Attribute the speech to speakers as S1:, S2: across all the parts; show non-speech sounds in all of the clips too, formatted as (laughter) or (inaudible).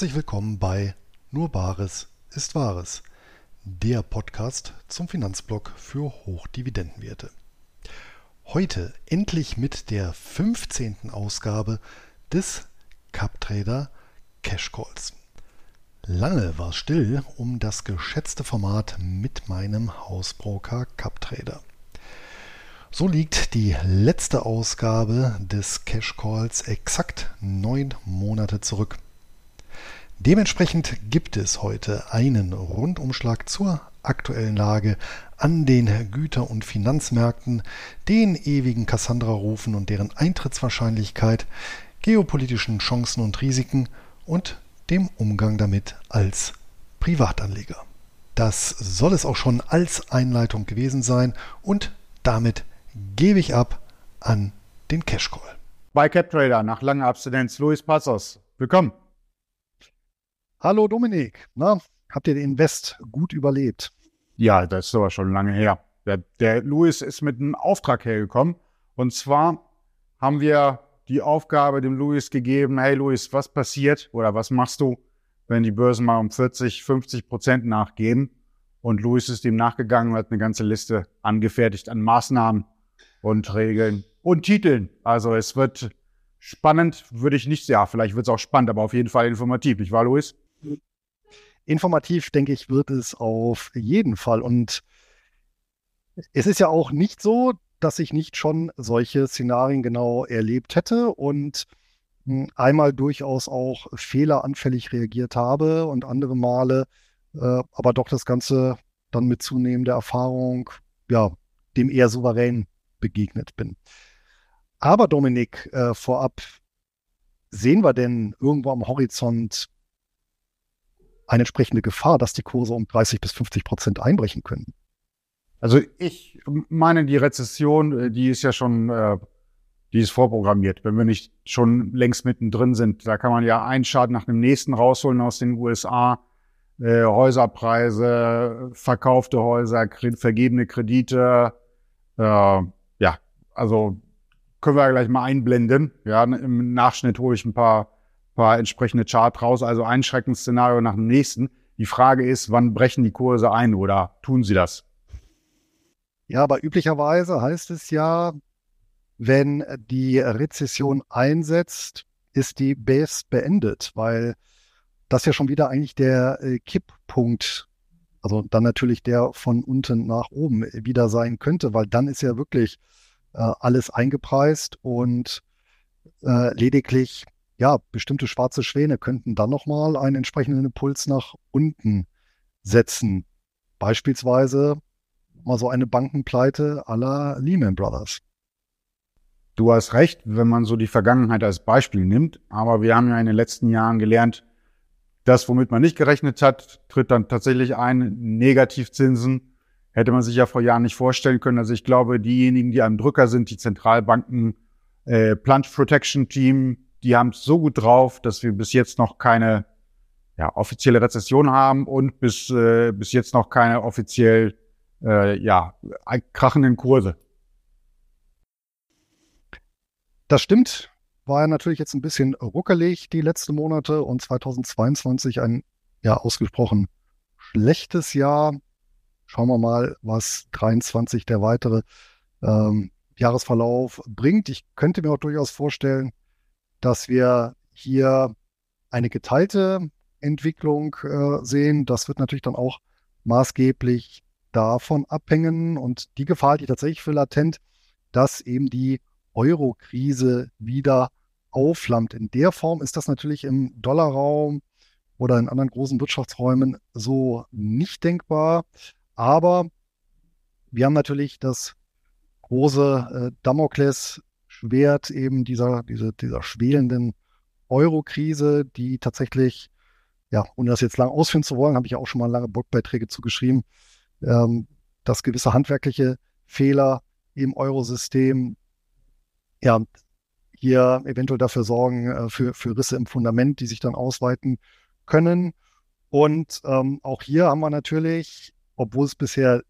S1: Herzlich willkommen bei Nur Bares ist Wahres, der Podcast zum Finanzblock für Hochdividendenwerte. Heute endlich mit der 15. Ausgabe des CupTrader Cash Calls. Lange war es still um das geschätzte Format mit meinem Hausbroker CupTrader. So liegt die letzte Ausgabe des Cash Calls exakt neun Monate zurück. Dementsprechend gibt es heute einen Rundumschlag zur aktuellen Lage an den Güter- und Finanzmärkten, den ewigen Cassandra-Rufen und deren Eintrittswahrscheinlichkeit, geopolitischen Chancen und Risiken und dem Umgang damit als Privatanleger. Das soll es auch schon als Einleitung gewesen sein und damit gebe ich ab an den Cash Call.
S2: Bei CapTrader nach langer Abstinenz Luis Passos. Willkommen.
S1: Hallo Dominik, na, habt ihr den Invest gut überlebt?
S2: Ja, das ist aber schon lange her. Der, der Louis ist mit einem Auftrag hergekommen. Und zwar haben wir die Aufgabe dem Louis gegeben, hey Louis, was passiert oder was machst du, wenn die Börsen mal um 40, 50 Prozent nachgeben? Und Louis ist dem nachgegangen und hat eine ganze Liste angefertigt an Maßnahmen und Regeln und Titeln. Also es wird spannend, würde ich nicht, ja, vielleicht wird es auch spannend, aber auf jeden Fall informativ, nicht wahr, Louis?
S1: Informativ, denke ich, wird es auf jeden Fall. Und es ist ja auch nicht so, dass ich nicht schon solche Szenarien genau erlebt hätte und hm, einmal durchaus auch fehleranfällig reagiert habe und andere Male äh, aber doch das Ganze dann mit zunehmender Erfahrung, ja, dem eher souverän begegnet bin. Aber Dominik, äh, vorab, sehen wir denn irgendwo am Horizont eine entsprechende Gefahr, dass die Kurse um 30 bis 50 Prozent einbrechen können.
S2: Also ich meine, die Rezession, äh, die ist ja schon, äh, die ist vorprogrammiert, wenn wir nicht schon längst mittendrin sind. Da kann man ja einen Schaden nach dem nächsten rausholen aus den USA. Äh, Häuserpreise, verkaufte Häuser, vergebene Kredite. Ja, also können wir gleich mal einblenden. Ja, im Nachschnitt hole ich ein paar paar entsprechende Chart raus, also ein Schreckensszenario nach dem nächsten. Die Frage ist, wann brechen die Kurse ein oder tun sie das?
S1: Ja, aber üblicherweise heißt es ja, wenn die Rezession einsetzt, ist die Base beendet, weil das ja schon wieder eigentlich der äh, Kipppunkt, also dann natürlich der von unten nach oben wieder sein könnte, weil dann ist ja wirklich äh, alles eingepreist und äh, lediglich ja, bestimmte schwarze Schwäne könnten dann nochmal einen entsprechenden Impuls nach unten setzen. Beispielsweise mal so eine Bankenpleite aller Lehman Brothers.
S2: Du hast recht, wenn man so die Vergangenheit als Beispiel nimmt. Aber wir haben ja in den letzten Jahren gelernt, das, womit man nicht gerechnet hat, tritt dann tatsächlich ein. Negativzinsen hätte man sich ja vor Jahren nicht vorstellen können. Also ich glaube, diejenigen, die am Drücker sind, die Zentralbanken, äh, Plunge Protection Team, die haben es so gut drauf, dass wir bis jetzt noch keine ja, offizielle Rezession haben und bis, äh, bis jetzt noch keine offiziell äh, ja, krachenden Kurse.
S1: Das stimmt. War ja natürlich jetzt ein bisschen ruckelig die letzten Monate und 2022 ein ja ausgesprochen schlechtes Jahr. Schauen wir mal, was 23 der weitere ähm, Jahresverlauf bringt. Ich könnte mir auch durchaus vorstellen, dass wir hier eine geteilte Entwicklung äh, sehen. Das wird natürlich dann auch maßgeblich davon abhängen. Und die Gefahr halte ich tatsächlich für latent, dass eben die Euro-Krise wieder aufflammt. In der Form ist das natürlich im Dollarraum oder in anderen großen Wirtschaftsräumen so nicht denkbar. Aber wir haben natürlich das große äh, Damokles Schwert eben dieser, diese, dieser schwelenden Euro-Krise, die tatsächlich, ja, ohne das jetzt lang ausführen zu wollen, habe ich auch schon mal lange Blogbeiträge zugeschrieben, ähm, dass gewisse handwerkliche Fehler im Eurosystem ja, hier eventuell dafür sorgen, äh, für, für Risse im Fundament, die sich dann ausweiten können. Und ähm, auch hier haben wir natürlich, obwohl es bisher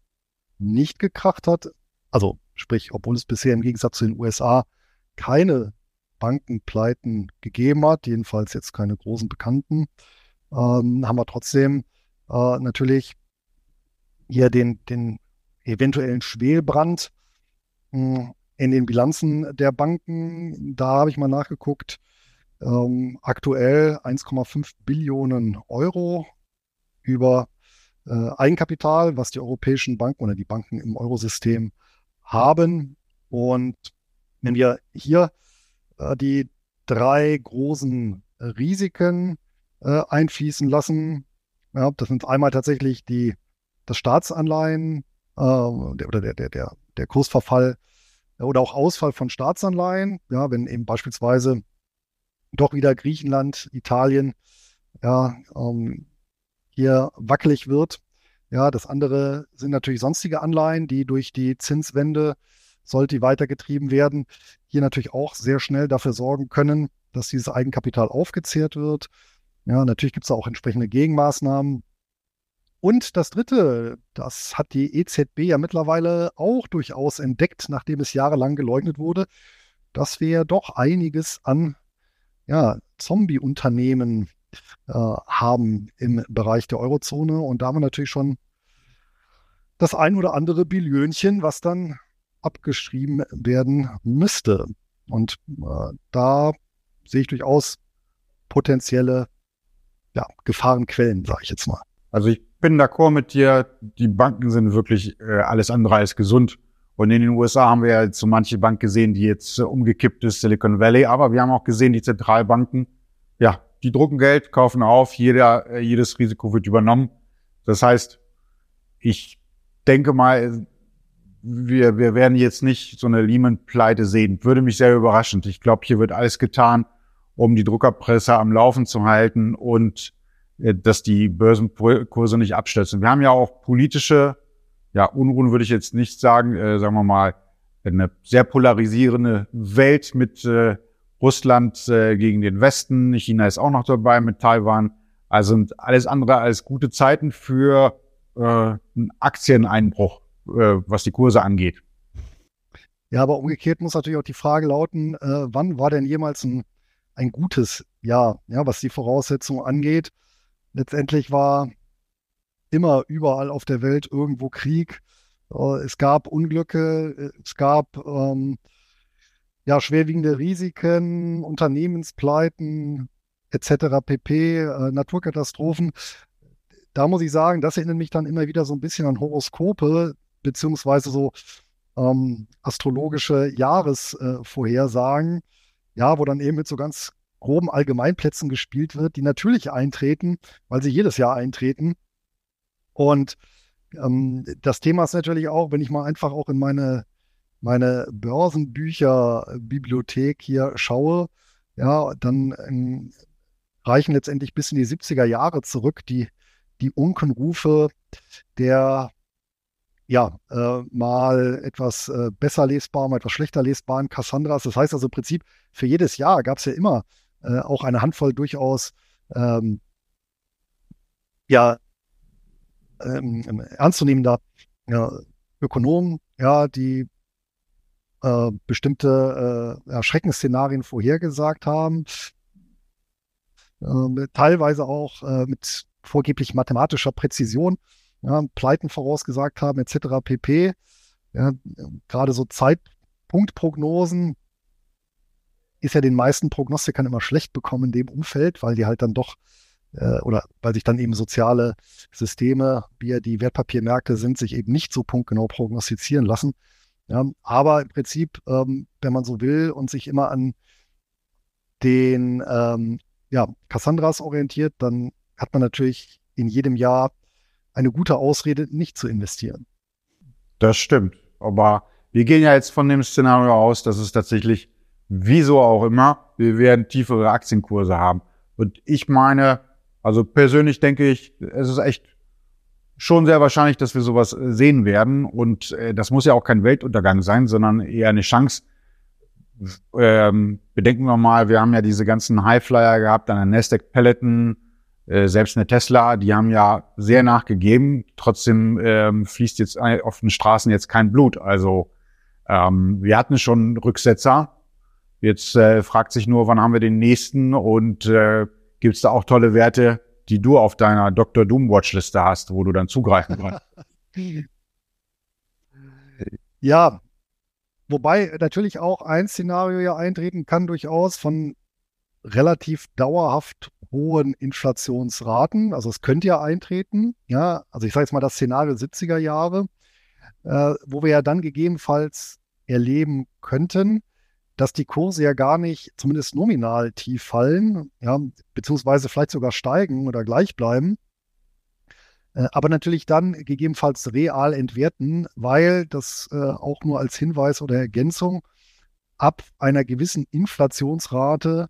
S1: nicht gekracht hat, also sprich, obwohl es bisher im Gegensatz zu den USA keine Bankenpleiten gegeben hat, jedenfalls jetzt keine großen Bekannten, ähm, haben wir trotzdem äh, natürlich hier den, den eventuellen Schwelbrand mh, hm, in den Bilanzen der Banken. Da habe ich mal nachgeguckt. Ähm, aktuell 1,5 Billionen Euro über äh, Eigenkapital, was die europäischen Banken oder die Banken im Eurosystem haben. Und wenn wir hier äh, die drei großen Risiken äh, einfließen lassen, ja, das sind einmal tatsächlich die, das Staatsanleihen äh, der, oder der, der, der, der Kursverfall oder auch Ausfall von Staatsanleihen, ja, wenn eben beispielsweise doch wieder Griechenland, Italien, ja, ähm, hier wackelig wird. Ja, das andere sind natürlich sonstige Anleihen, die durch die Zinswende, sollte die weitergetrieben werden, hier natürlich auch sehr schnell dafür sorgen können, dass dieses Eigenkapital aufgezehrt wird. Ja, natürlich gibt es auch entsprechende Gegenmaßnahmen. Und das Dritte, das hat die EZB ja mittlerweile auch durchaus entdeckt, nachdem es jahrelang geleugnet wurde, dass wir doch einiges an ja, Zombie-Unternehmen äh, haben im Bereich der Eurozone. Und da haben wir natürlich schon das ein oder andere Billionchen, was dann abgeschrieben werden müsste. Und äh, da sehe ich durchaus potenzielle ja, Gefahrenquellen, sage ich jetzt mal.
S2: Also ich bin d'accord mit dir, die Banken sind wirklich äh, alles andere als gesund. Und in den USA haben wir ja so manche Bank gesehen, die jetzt äh, umgekippt ist, Silicon Valley. Aber wir haben auch gesehen, die Zentralbanken, ja, die drucken Geld, kaufen auf, jeder, äh, jedes Risiko wird übernommen. Das heißt, ich denke mal, wir, wir werden jetzt nicht so eine Lehman-Pleite sehen. Würde mich sehr überraschen. Ich glaube, hier wird alles getan, um die Druckerpresse am Laufen zu halten und äh, dass die Börsenkurse nicht abstürzen. Wir haben ja auch politische, ja, Unruhen würde ich jetzt nicht sagen, äh, sagen wir mal, eine sehr polarisierende Welt mit äh, Russland äh, gegen den Westen. China ist auch noch dabei mit Taiwan. Also sind alles andere als gute Zeiten für äh, einen Aktieneinbruch, was die Kurse angeht.
S1: Ja, aber umgekehrt muss natürlich auch die Frage lauten, äh, wann war denn jemals ein, ein gutes Jahr, ja, was die Voraussetzungen angeht? Letztendlich war immer überall auf der Welt irgendwo Krieg. Äh, es gab Unglücke, äh, es gab ähm, ja, schwerwiegende Risiken, Unternehmenspleiten etc. pp, äh, Naturkatastrophen. Da muss ich sagen, das erinnert mich dann immer wieder so ein bisschen an Horoskope, beziehungsweise so ähm, astrologische Jahresvorhersagen, äh, ja, wo dann eben mit so ganz groben Allgemeinplätzen gespielt wird, die natürlich eintreten, weil sie jedes Jahr eintreten. Und ähm, das Thema ist natürlich auch, wenn ich mal einfach auch in meine, meine Börsenbücherbibliothek hier schaue, ja, dann ähm, reichen letztendlich bis in die 70er Jahre zurück, die, die Unkenrufe der ja, äh, mal etwas äh, besser lesbar, mal etwas schlechter lesbaren Cassandras. Das heißt also im Prinzip, für jedes Jahr gab es ja immer äh, auch eine Handvoll durchaus ähm, ja, ähm, ernstzunehmender ja, Ökonomen, ja, die äh, bestimmte äh, Schreckensszenarien vorhergesagt haben, äh, teilweise auch äh, mit vorgeblich mathematischer Präzision, ja, Pleiten vorausgesagt haben, etc. pp. Ja, gerade so Zeitpunktprognosen ist ja den meisten Prognostikern immer schlecht bekommen in dem Umfeld, weil die halt dann doch äh, oder weil sich dann eben soziale Systeme, wie ja die Wertpapiermärkte sind, sich eben nicht so punktgenau prognostizieren lassen. Ja, aber im Prinzip, ähm, wenn man so will und sich immer an den ähm, ja, Cassandras orientiert, dann hat man natürlich in jedem Jahr eine gute Ausrede, nicht zu investieren.
S2: Das stimmt. Aber wir gehen ja jetzt von dem Szenario aus, dass es tatsächlich Wieso auch immer, wir werden tiefere Aktienkurse haben. Und ich meine, also persönlich denke ich, es ist echt schon sehr wahrscheinlich, dass wir sowas äh, sehen werden. Und äh, das muss ja auch kein Weltuntergang sein, sondern eher eine Chance. Ähm, bedenken wir mal, wir haben ja diese ganzen Highflyer gehabt, an der Nasdaq Peloton, äh, selbst eine Tesla, die haben ja sehr nachgegeben. Trotzdem ähm, fließt jetzt auf den Straßen jetzt kein Blut. Also ähm, wir hatten schon Rücksetzer Jetzt äh, fragt sich nur, wann haben wir den nächsten und äh, gibt es da auch tolle Werte, die du auf deiner Dr. Doom Watchliste hast, wo du dann zugreifen kannst? (laughs)
S1: ja, wobei natürlich auch ein Szenario ja eintreten kann durchaus von relativ dauerhaft hohen Inflationsraten. Also es könnte ja eintreten, ja, also ich sage jetzt mal das Szenario 70er Jahre, äh, wo wir ja dann gegebenenfalls erleben könnten, dass die Kurse ja gar nicht, zumindest nominal tief fallen, ja, beziehungsweise vielleicht sogar steigen oder gleich bleiben, äh, aber natürlich dann gegebenenfalls real entwerten, weil das äh, auch nur als Hinweis oder Ergänzung ab einer gewissen Inflationsrate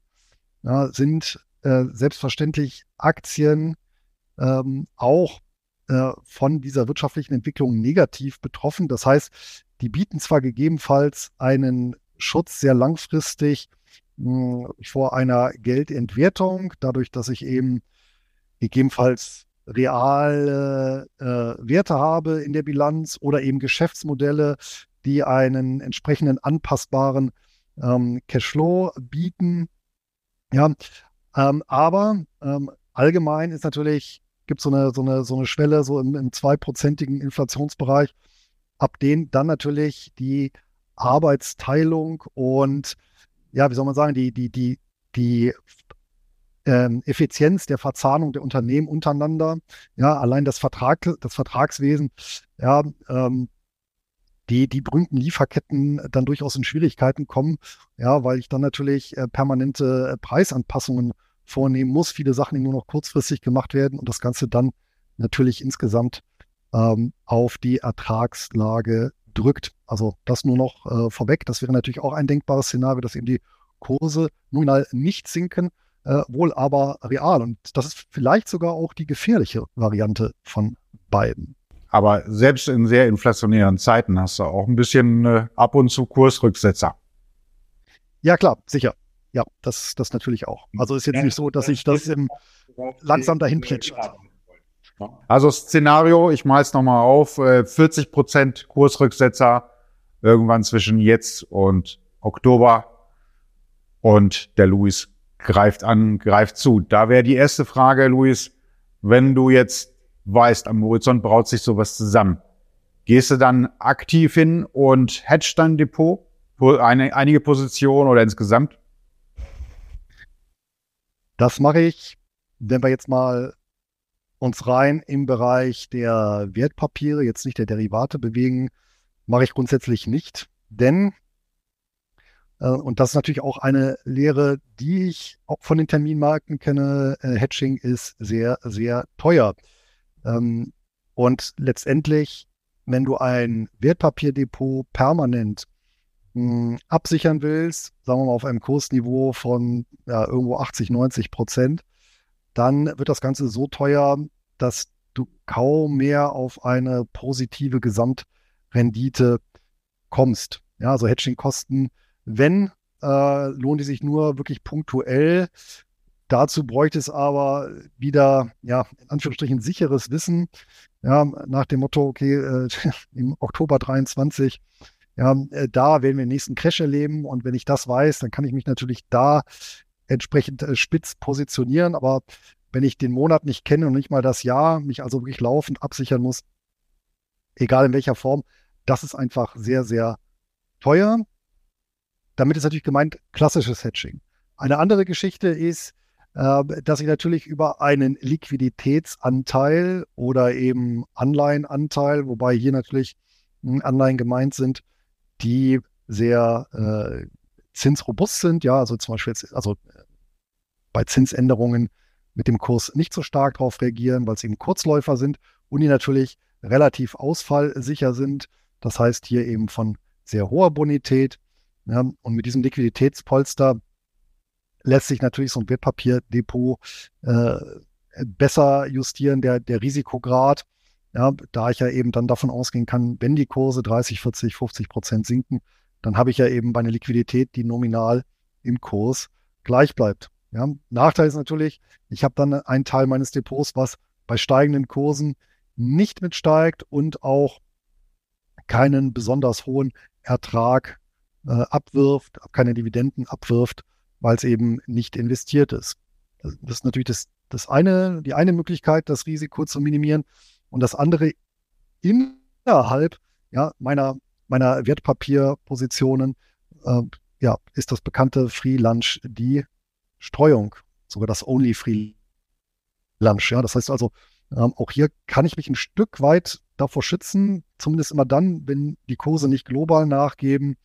S1: ja, sind äh, selbstverständlich Aktien ähm, auch äh, von dieser wirtschaftlichen Entwicklung negativ betroffen. Das heißt, die bieten zwar gegebenenfalls einen Schutz sehr langfristig mh, hm, vor einer Geldentwertung, dadurch, dass ich eben gegebenenfalls reale äh, Werte habe in der Bilanz oder eben Geschäftsmodelle, die einen entsprechenden anpassbaren ähm, Cashflow bieten. Ja, ähm, aber ähm, allgemein ist natürlich, gibt so eine, so eine, so eine Schwelle so im, im zweiprozentigen Inflationsbereich, ab denen dann natürlich die Arbeitsteilung und ja, wie soll man sagen, die, die, die, die ähm, Effizienz der Verzahnung der Unternehmen untereinander, ja, allein das Vertrag, das Vertragswesen, ja, ähm, die, die berühmten Lieferketten dann durchaus in Schwierigkeiten kommen, ja, weil ich dann natürlich äh, permanente äh, Preisanpassungen vornehmen muss, viele Sachen, die nur noch kurzfristig gemacht werden und das Ganze dann natürlich insgesamt ähm, auf die Ertragslage drückt. Also das nur noch äh, vorweg. Das wäre natürlich auch ein denkbares Szenario, dass eben die Kurse nominal nicht sinken, äh, wohl aber real. Und das ist vielleicht sogar auch die gefährliche Variante von beiden.
S2: Aber selbst in sehr inflationären Zeiten hast du auch ein bisschen äh, ab und zu Kursrücksetzer.
S1: Ja, klar, sicher. Ja, das, das natürlich auch. Also ist jetzt nicht so, dass ich das im, langsam dahin plätschert.
S2: Also Szenario, ich es nochmal auf, 40 äh, Prozent Kursrücksetzer irgendwann zwischen jetzt und Oktober. Und der Luis greift an, greift zu. Da wäre die erste Frage, Luis, wenn du jetzt weißt, am Horizont braut sich sowas zusammen, gehst du dann aktiv hin und hedgst dein Depot, eine, einige Positionen oder insgesamt?
S1: Das mache ich, wenn wir jetzt mal uns rein im Bereich der Wertpapiere, jetzt nicht der Derivate bewegen, mache ich grundsätzlich nicht, denn äh, und das ist natürlich auch eine Lehre, die ich auch von den Terminmärkten kenne. Äh, Hedging ist sehr, sehr teuer. Ähm, und letztendlich, wenn du ein Wertpapierdepot permanent hm, absichern willst, sagen wir mal auf einem Kursniveau von ja, irgendwo 80, 90 Prozent, dann wird das Ganze so teuer, dass du kaum mehr auf eine positive Gesamtrendite kommst. Ja, also Hedging-Kosten wenn, äh, lohnen die sich nur wirklich punktuell. Dazu bräuchte es aber wieder, ja, in Anführungsstrichen sicheres Wissen, ja, nach dem Motto, okay, äh, (laughs) im Oktober 23, ja, äh, da werden wir den nächsten Crash erleben und wenn ich das weiß, dann kann ich mich natürlich da entsprechend äh, spitz positionieren, aber wenn ich den Monat nicht kenne und nicht mal das Jahr, mich also wirklich laufend absichern muss, egal in welcher Form, das ist einfach sehr, sehr teuer. Damit ist natürlich gemeint klassisches Hedging. Eine andere Geschichte ist, dass ich natürlich über einen Liquiditätsanteil oder eben Anleihenanteil, wobei hier natürlich hm, Anleihen gemeint sind, die sehr äh, zinsrobust sind, ja, also zum Beispiel jetzt, also äh, bei Zinsänderungen mit dem Kurs nicht so stark darauf reagieren, weil es eben Kurzläufer sind und die natürlich relativ ausfallsicher sind. Das heißt hier eben von sehr hoher Bonität ja, und mit diesem Liquiditätspolster lässt sich natürlich so ein Wertpapierdepot äh, besser justieren, der, der Risikograd. Ja, da ich ja eben dann davon ausgehen kann, wenn die Kurse 30, 40, 50 Prozent sinken, dann habe ich ja eben eine Liquidität, die nominal im Kurs gleich bleibt. Ja, Nachteil ist natürlich, ich habe dann einen Teil meines Depots, was bei steigenden Kursen nicht mitsteigt und auch keinen besonders hohen Ertrag äh, abwirft, keine Dividenden abwirft, weil es eben nicht investiert ist. Das ist natürlich das, das eine, die eine Möglichkeit, das Risiko zu minimieren. Und das andere innerhalb ja, meiner, meiner Wertpapierpositionen äh, ja, ist das bekannte Free Lunch die Streuung, sogar das Only Free Lunch. Ja, das heißt also, ähm, auch hier kann ich mich ein Stück weit davor schützen, zumindest immer dann, wenn die Kurse nicht global nachgeben,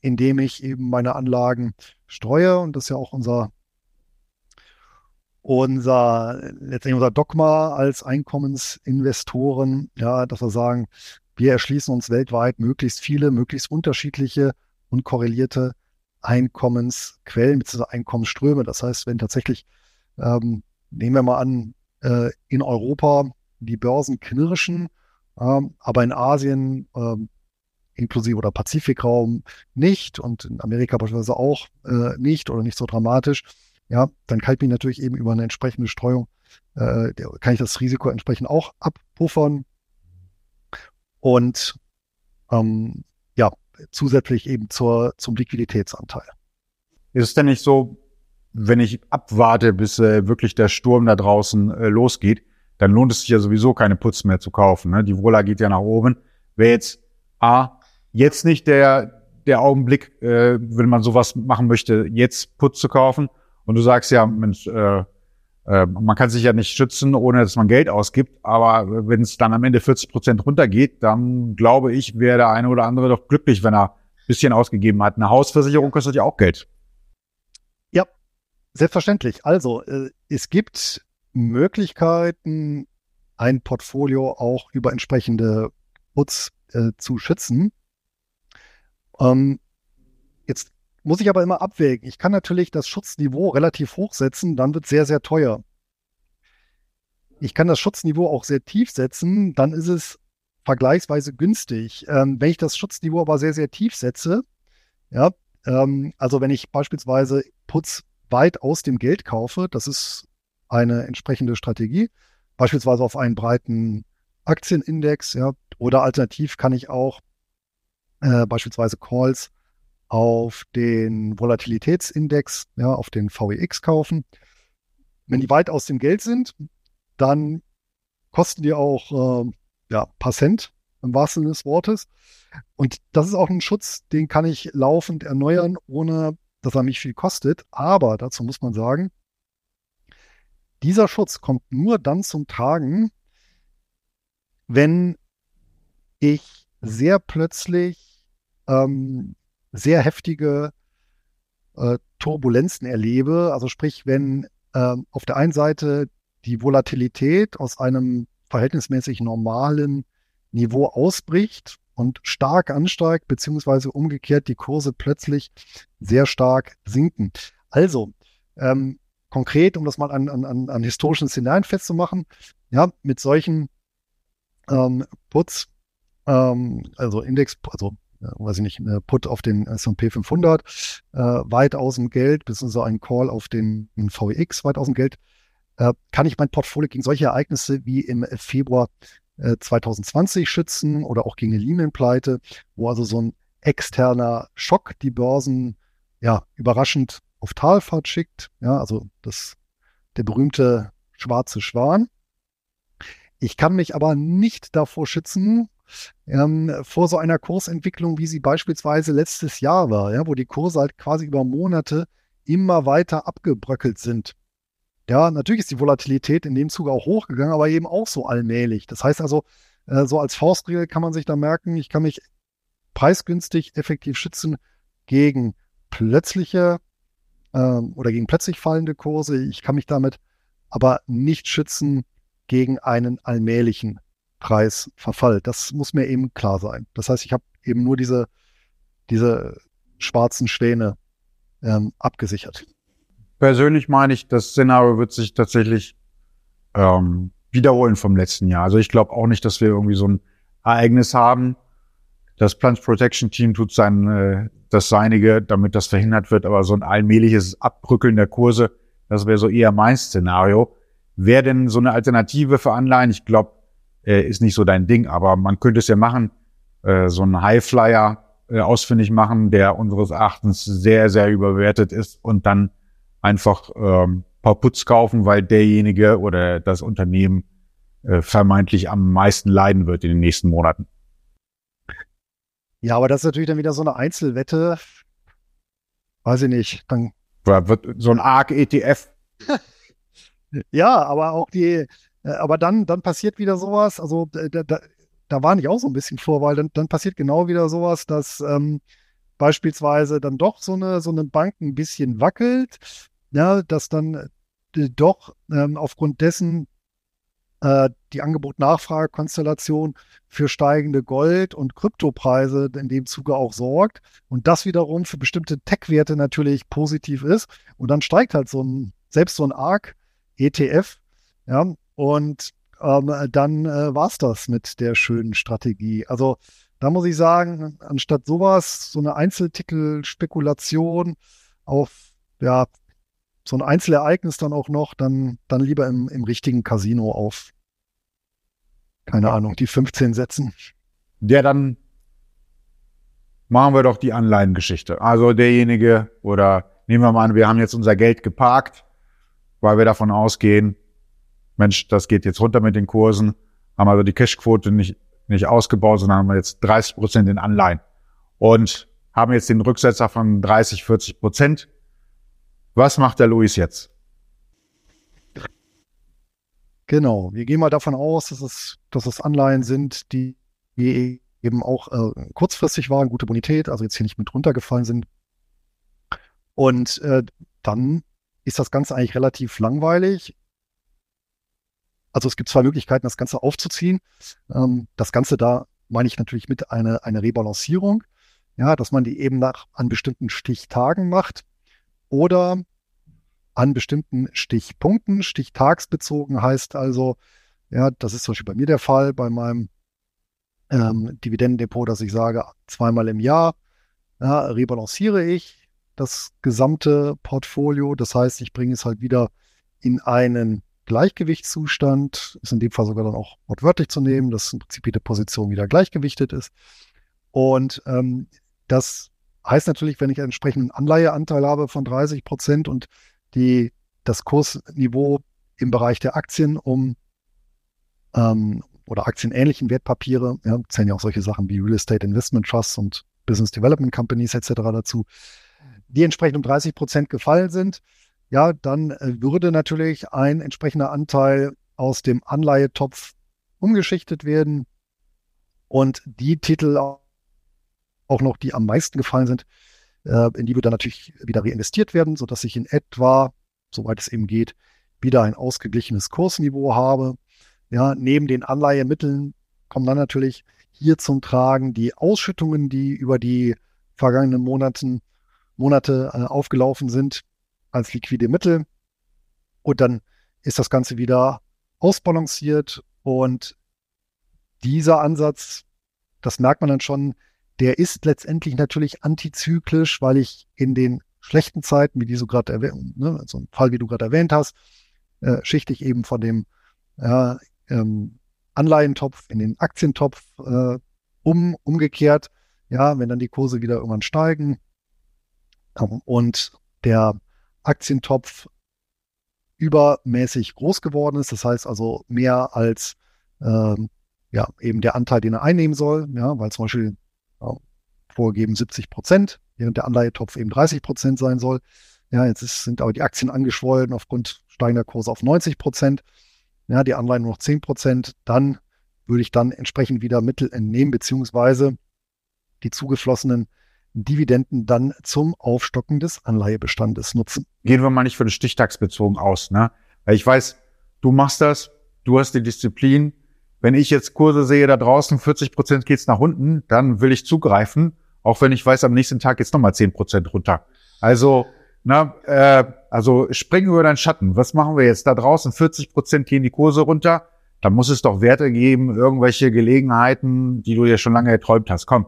S1: indem ich eben meine Anlagen streue. Und das ist ja auch unser, unser, letztendlich unser Dogma als Einkommensinvestoren, ja, dass wir sagen, wir erschließen uns weltweit möglichst viele, möglichst unterschiedliche und korrelierte Einkommensquellen bzw. Einkommensströme. Das heißt, wenn tatsächlich, ähm, nehmen wir mal an, äh, in Europa die Börsen knirschen, ähm, aber in Asien ähm, inklusive oder Pazifikraum nicht und in Amerika beispielsweise auch äh, nicht oder nicht so dramatisch, ja, dann kann ich mich natürlich eben über eine entsprechende Streuung, äh, kann ich das Risiko entsprechend auch abpuffern und ähm, ja, zusätzlich eben zur, zum Liquiditätsanteil.
S2: Ist es denn nicht so, wenn ich abwarte, bis äh, wirklich der Sturm da draußen äh, losgeht, dann lohnt es sich ja sowieso keine Putz mehr zu kaufen. Ne? Die Wohler geht ja nach oben. Wäre jetzt A, jetzt nicht der, der Augenblick, äh, wenn man sowas machen möchte, jetzt Putz zu kaufen. Und du sagst ja, Mensch, äh, äh, man kann sich ja nicht schützen, ohne dass man Geld ausgibt. Aber wenn es dann am Ende 40 Prozent runtergeht, dann glaube ich, wäre der eine oder andere doch glücklich, wenn er ein bisschen ausgegeben hat. Eine Hausversicherung kostet ja auch Geld.
S1: Ja, selbstverständlich. Also, äh, es gibt Möglichkeiten, ein Portfolio auch über entsprechende Putz äh, zu schützen. Ähm, jetzt muss ich aber immer abwägen. Ich kann natürlich das Schutzniveau relativ hoch setzen, dann wird es sehr, sehr teuer. Ich kann das Schutzniveau auch sehr tief setzen, dann ist es vergleichsweise günstig. Ähm, wenn ich das Schutzniveau aber sehr, sehr tief setze, ja, ähm, also wenn ich beispielsweise Putz weit aus dem Geld kaufe, das ist eine entsprechende Strategie, beispielsweise auf einen breiten Aktienindex, ja, oder alternativ kann ich auch äh, beispielsweise Calls auf den Volatilitätsindex, ja, auf den VEX kaufen. Wenn die weit aus dem Geld sind, dann kosten die auch äh, ja, paar Cent im wahrsten Sinne des Wortes. Und das ist auch ein Schutz, den kann ich laufend erneuern, ohne dass er mich viel kostet. Aber dazu muss man sagen, dieser Schutz kommt nur dann zum Tragen, wenn ich sehr plötzlich ähm, sehr heftige äh, Turbulenzen erlebe. Also sprich, wenn äh, auf der einen Seite die Volatilität aus einem verhältnismäßig normalen Niveau ausbricht und stark ansteigt, beziehungsweise umgekehrt die Kurse plötzlich sehr stark sinken. Also, ähm, konkret, um das mal an, an, an historischen Szenarien festzumachen, ja, mit solchen ähm, Puts ähm, also Index, also weiß ich nicht, eine Put auf den S&P 500 äh, weit aus dem Geld, beziehungsweise ein Call auf den VEX weit aus dem Geld, äh, kann ich mein Portfolio gegen solche Ereignisse wie im Februar äh, 2020 schützen oder auch gegen eine Lehman-Pleite, wo also so ein externer Schock die Börsen ja überraschend auf Talfahrt schickt. Ja, also das der berühmte schwarze Schwan. Ich kann mich aber nicht davor schützen, ähm, vor so einer Kursentwicklung, wie sie beispielsweise letztes Jahr war, ja, wo die Kurse halt quasi über Monate immer weiter abgebröckelt sind. Ja, natürlich ist die Volatilität in dem Zuge auch hochgegangen, aber eben auch so allmählich. Das heißt also, äh, so als Faustregel kann man sich da merken, ich kann mich preisgünstig effektiv schützen gegen plötzliche ähm, oder gegen plötzlich fallende Kurse. Ich kann mich damit aber nicht schützen gegen einen allmählichen Preisverfall. Das muss mir eben klar sein. Das heißt, ich habe eben nur diese, diese schwarzen Schwäne ähm, abgesichert.
S2: Persönlich meine ich, das Szenario wird sich tatsächlich ähm, wiederholen vom letzten Jahr. Also ich glaube auch nicht, dass wir irgendwie so ein Ereignis haben. Das Plant Protection Team tut sein, äh, das Seinige, damit das verhindert wird, aber so ein allmähliches Abbrückeln der Kurse, das wäre so eher mein Szenario. Wäre denn so eine Alternative für Anleihen? Ich glaube, äh, ist nicht so dein Ding, aber man könnte es ja machen, äh, so ein Highflyer äh, ausfindig machen, der unseres Erachtens sehr, sehr überwertet ist und dann einfach ähm, paar Putz kaufen, weil derjenige oder das Unternehmen äh, vermeintlich am meisten leiden wird in den nächsten Monaten.
S1: Ja, aber das ist natürlich dann wieder so eine Einzelwette. Weiß ich nicht. Dann
S2: wird so ein ARC-ETF. (laughs)
S1: ja, aber auch die, aber dann, dann passiert wieder sowas. Also da, da, da war nicht auch so ein bisschen vor, weil dann, dann passiert genau wieder sowas, dass ähm, beispielsweise dann doch so eine, so eine Bank ein bisschen wackelt, ja, dass dann äh, doch ähm, aufgrund dessen äh, die Angebot-Nachfrage-Konstellation für steigende Gold- und Kryptopreise in dem Zuge auch sorgt und das wiederum für bestimmte Tech-Werte natürlich positiv ist und dann steigt halt so ein, selbst so ein ARC ETF, ja, und ähm, dann äh, war es das mit der schönen Strategie. Also da muss ich sagen, anstatt sowas, so eine Einzeltitel-Spekulation auf ja, so ein Einzelereignis dann auch noch, dann, dann lieber im, im richtigen Casino auf, keine Ahnung, die 15 setzen.
S2: Der dann machen wir doch die Anleihengeschichte. Also derjenige oder nehmen wir mal an, wir haben jetzt unser Geld geparkt, weil wir davon ausgehen, Mensch, das geht jetzt runter mit den Kursen, haben also die Cashquote nicht, nicht ausgebaut, sondern haben wir jetzt 30 Prozent in Anleihen und haben jetzt den Rücksetzer von 30, 40 Prozent was macht der Luis jetzt?
S1: Genau, wir gehen mal davon aus, dass es, dass es Anleihen sind, die eben auch äh, kurzfristig waren, gute Bonität, also jetzt hier nicht mit runtergefallen sind. Und äh, dann ist das Ganze eigentlich relativ langweilig. Also es gibt zwei Möglichkeiten, das Ganze aufzuziehen. Ähm, das Ganze da meine ich natürlich mit einer eine Rebalancierung, ja, dass man die eben nach an bestimmten Stichtagen macht oder an bestimmten Stichpunkten. Stichtagsbezogen heißt also, ja, das ist zum Beispiel bei mir der Fall, bei meinem ähm, Dividendendepot, dass ich sage, zweimal im Jahr ja, rebalanciere ich das gesamte Portfolio. Das heißt, ich bringe es halt wieder in einen Gleichgewichtszustand. Ist in dem Fall sogar dann auch wortwörtlich zu nehmen, dass im Prinzip jede Position wieder gleichgewichtet ist. Und ähm, das Heißt natürlich, wenn ich einen entsprechenden Anleiheanteil habe von 30 Prozent und die, das Kursniveau im Bereich der Aktien um ähm, oder aktienähnlichen Wertpapiere, ja, zählen ja auch solche Sachen wie Real Estate Investment Trusts und Business Development Companies etc. dazu, die entsprechend um 30 Prozent gefallen sind, ja, dann äh, würde natürlich ein entsprechender Anteil aus dem Anleihetopf umgeschichtet werden und die Titel auch noch die am meisten gefallen sind, äh, in die wir dann natürlich wieder reinvestiert werden, sodass ich in etwa, soweit es eben geht, wieder ein ausgeglichenes Kursniveau habe. Ja, neben den Anleihemitteln kommen dann natürlich hier zum Tragen die Ausschüttungen, die über die vergangenen Monaten, Monate äh, aufgelaufen sind als liquide Mittel. Und dann ist das Ganze wieder ausbalanciert und dieser Ansatz, das merkt man dann schon, der ist letztendlich natürlich antizyklisch, weil ich in den schlechten Zeiten, wie die so gerade erwähnt, ne, so ein Fall, wie du gerade erwähnt hast, äh, schichte ich eben von dem ja, ähm, Anleihentopf in den Aktientopf äh, um, umgekehrt. Ja, wenn dann die Kurse wieder irgendwann steigen ähm, und der Aktientopf übermäßig groß geworden ist, das heißt also mehr als ähm, ja, eben der Anteil, den er einnehmen soll, ja, weil zum Beispiel ja, vorgegeben 70 Prozent, während der Anleihetopf eben 30 Prozent sein soll. Ja, jetzt ist, sind aber die Aktien angeschwollen aufgrund steigender Kurse auf 90 Prozent. Ja, die Anleihen nur noch 10 Prozent. Dann würde ich dann entsprechend wieder Mittel entnehmen, beziehungsweise die zugeflossenen Dividenden dann zum Aufstocken des Anleihebestandes nutzen.
S2: Gehen wir mal nicht für den Stichtagsbezogen aus, ne? Weil ich weiß, du machst das, du hast die Disziplin, wenn ich jetzt Kurse sehe da draußen, 40 Prozent geht's nach unten, dann will ich zugreifen, auch wenn ich weiß, am nächsten Tag geht's nochmal 10 Prozent runter. Also, na, äh, also spring über deinen Schatten. Was machen wir jetzt da draußen? 40 Prozent gehen die Kurse runter. Da muss es doch Werte geben, irgendwelche Gelegenheiten, die du dir schon lange erträumt hast. Komm.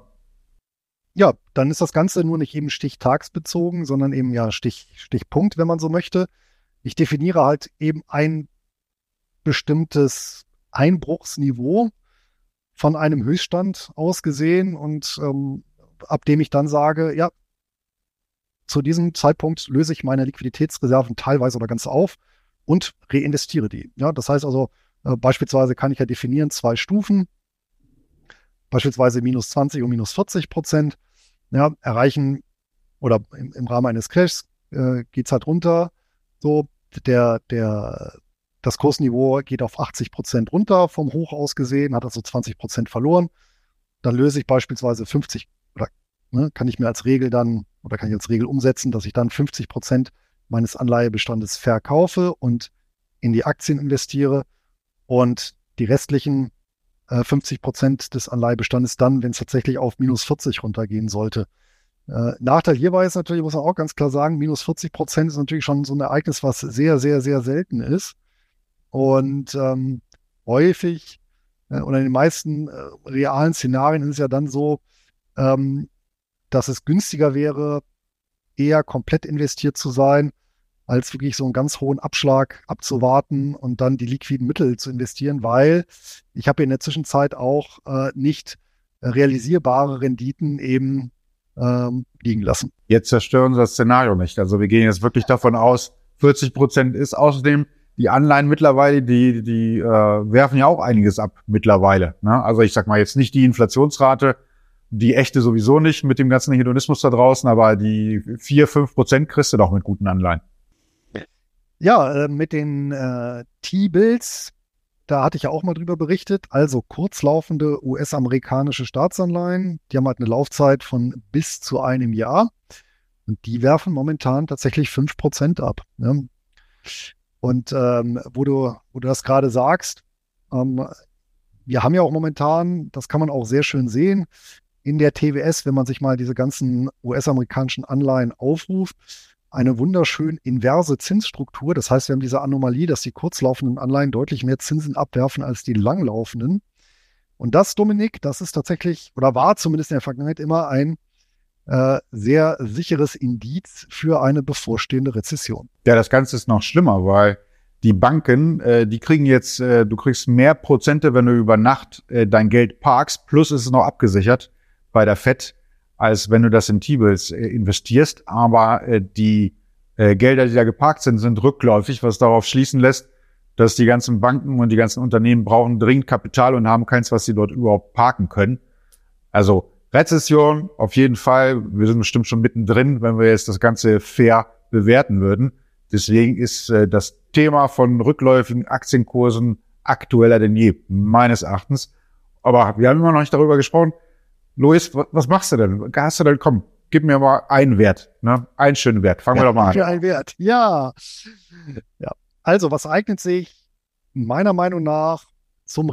S1: Ja, dann ist das Ganze nur nicht eben stichtagsbezogen, sondern eben ja Stich, Stichpunkt, wenn man so möchte. Ich definiere halt eben ein bestimmtes Einbruchsniveau von einem Höchststand aus gesehen und ähm, ab dem ich dann sage, ja, zu diesem Zeitpunkt löse ich meine Liquiditätsreserven teilweise oder ganz auf und reinvestiere die. Ja, das heißt also, äh, beispielsweise kann ich ja definieren zwei Stufen, beispielsweise minus 20 und minus 40 Prozent, ja, erreichen oder im, im Rahmen eines Crashs äh, geht es halt runter. So, der, der, das Kursniveau geht auf 80 Prozent runter vom Hoch aus gesehen, hat also 20 Prozent verloren. Dann löse ich beispielsweise 50 oder ne, kann ich mir als Regel dann oder kann ich als Regel umsetzen, dass ich dann 50 Prozent meines Anleihebestandes verkaufe und in die Aktien investiere und die restlichen äh, 50 Prozent des Anleihebestandes dann, wenn es tatsächlich auf minus 40 runtergehen sollte. Äh, Nachteil hierbei ist natürlich, muss man auch ganz klar sagen, minus 40 Prozent ist natürlich schon so ein Ereignis, was sehr, sehr, sehr selten ist. Und ähm, häufig äh, oder in den meisten äh, realen Szenarien ist es ja dann so, ähm, dass es günstiger wäre, eher komplett investiert zu sein, als wirklich so einen ganz hohen Abschlag abzuwarten und dann die liquiden Mittel zu investieren, weil ich habe in der Zwischenzeit auch äh, nicht realisierbare Renditen eben ähm, liegen lassen.
S2: Jetzt zerstören Sie das Szenario nicht. Also wir gehen jetzt wirklich davon aus, 40 Prozent ist außerdem die Anleihen mittlerweile, die, die äh, werfen ja auch einiges ab mittlerweile. Ne? Also ich sag mal jetzt nicht die Inflationsrate, die echte sowieso nicht mit dem ganzen Hedonismus da draußen, aber die vier fünf Prozent kriegst du doch mit guten Anleihen.
S1: Ja, äh, mit den äh, T-Bills, da hatte ich ja auch mal drüber berichtet. Also kurzlaufende US-amerikanische Staatsanleihen, die haben halt eine Laufzeit von bis zu einem Jahr. Und die werfen momentan tatsächlich fünf Prozent ab. Ne? Und ähm, wo, du, wo du das gerade sagst, ähm, wir haben ja auch momentan, das kann man auch sehr schön sehen, in der TWS, wenn man sich mal diese ganzen US-amerikanischen Anleihen aufruft, eine wunderschön inverse Zinsstruktur. Das heißt, wir haben diese Anomalie, dass die kurzlaufenden Anleihen deutlich mehr Zinsen abwerfen als die langlaufenden. Und das, Dominik, das ist tatsächlich oder war zumindest in der Vergangenheit immer ein äh, sehr sicheres Indiz für eine bevorstehende Rezession.
S2: Ja, das Ganze ist noch schlimmer, weil die Banken, äh, die kriegen jetzt, äh, du kriegst mehr Prozente, wenn du über Nacht äh, dein Geld parkst, plus ist es noch abgesichert bei der FED als wenn du das in T-Bills äh, investierst. Aber äh, die äh, Gelder, die da geparkt sind, sind rückläufig, was darauf schließen lässt, dass die ganzen Banken und die ganzen Unternehmen brauchen dringend Kapital und haben keins, was sie dort überhaupt parken können. Also Rezession auf jeden Fall. Wir sind bestimmt schon mittendrin, wenn wir jetzt das Ganze fair bewerten würden. Deswegen ist äh, das Thema von rückläufigen Aktienkursen aktueller denn je, meines Erachtens. Aber wir haben immer noch nicht darüber gesprochen, Luis, was machst du denn? Hast du denn, komm, gib mir mal einen Wert, ne? Einen schönen Wert. Fangen ja, wir doch mal an.
S1: Einen Wert, ja. ja. Also, was eignet sich meiner Meinung nach zum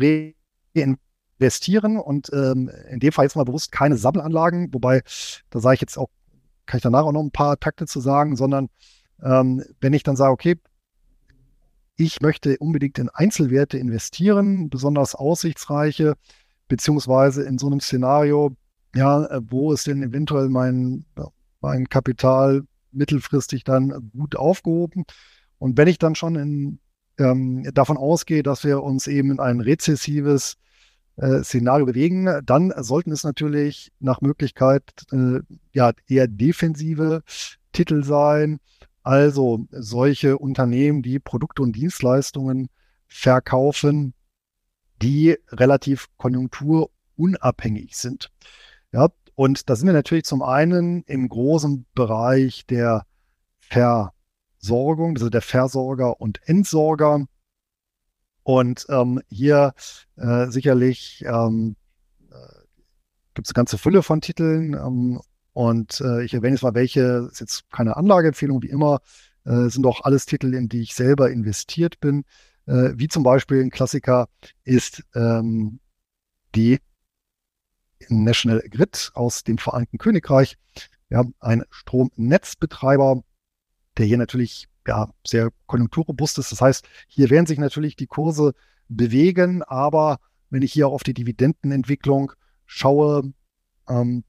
S1: Reinvestieren und ähm, in dem Fall jetzt mal bewusst keine Sammelanlagen, wobei, da sage ich jetzt auch, kann ich danach auch noch ein paar Takte zu sagen, sondern ähm, wenn ich dann sage, okay, ich möchte unbedingt in Einzelwerte investieren, besonders aussichtsreiche, beziehungsweise in so einem Szenario, ja, äh, wo ist denn eventuell mein, mein Kapital mittelfristig dann gut aufgehoben? Und wenn ich dann schon in, ähm, davon ausgehe, dass wir uns eben in ein rezessives äh, Szenario bewegen, dann sollten es natürlich nach Möglichkeit äh, ja eher defensive Titel sein. Also solche Unternehmen, die Produkte und Dienstleistungen verkaufen, die relativ konjunkturunabhängig sind. Ja, und da sind wir natürlich zum einen im großen Bereich der Versorgung, also der Versorger und Entsorger. Und ähm, hier äh, sicherlich ähm, äh, gibt es eine ganze Fülle von Titeln. Ähm, und äh, ich erwähne jetzt mal welche, ist jetzt keine Anlageempfehlung, wie immer, äh, sind auch alles Titel, in die ich selber investiert bin äh, wie zum Beispiel ein Klassiker ist ähm, die National Grid aus dem Vereinigten Königreich. Wir haben einen Stromnetzbetreiber, der hier natürlich ja, sehr konjunkturrobust ist. Das heißt, hier werden sich natürlich die Kurse bewegen, aber wenn ich hier auf die Dividendenentwicklung schaue, ähm,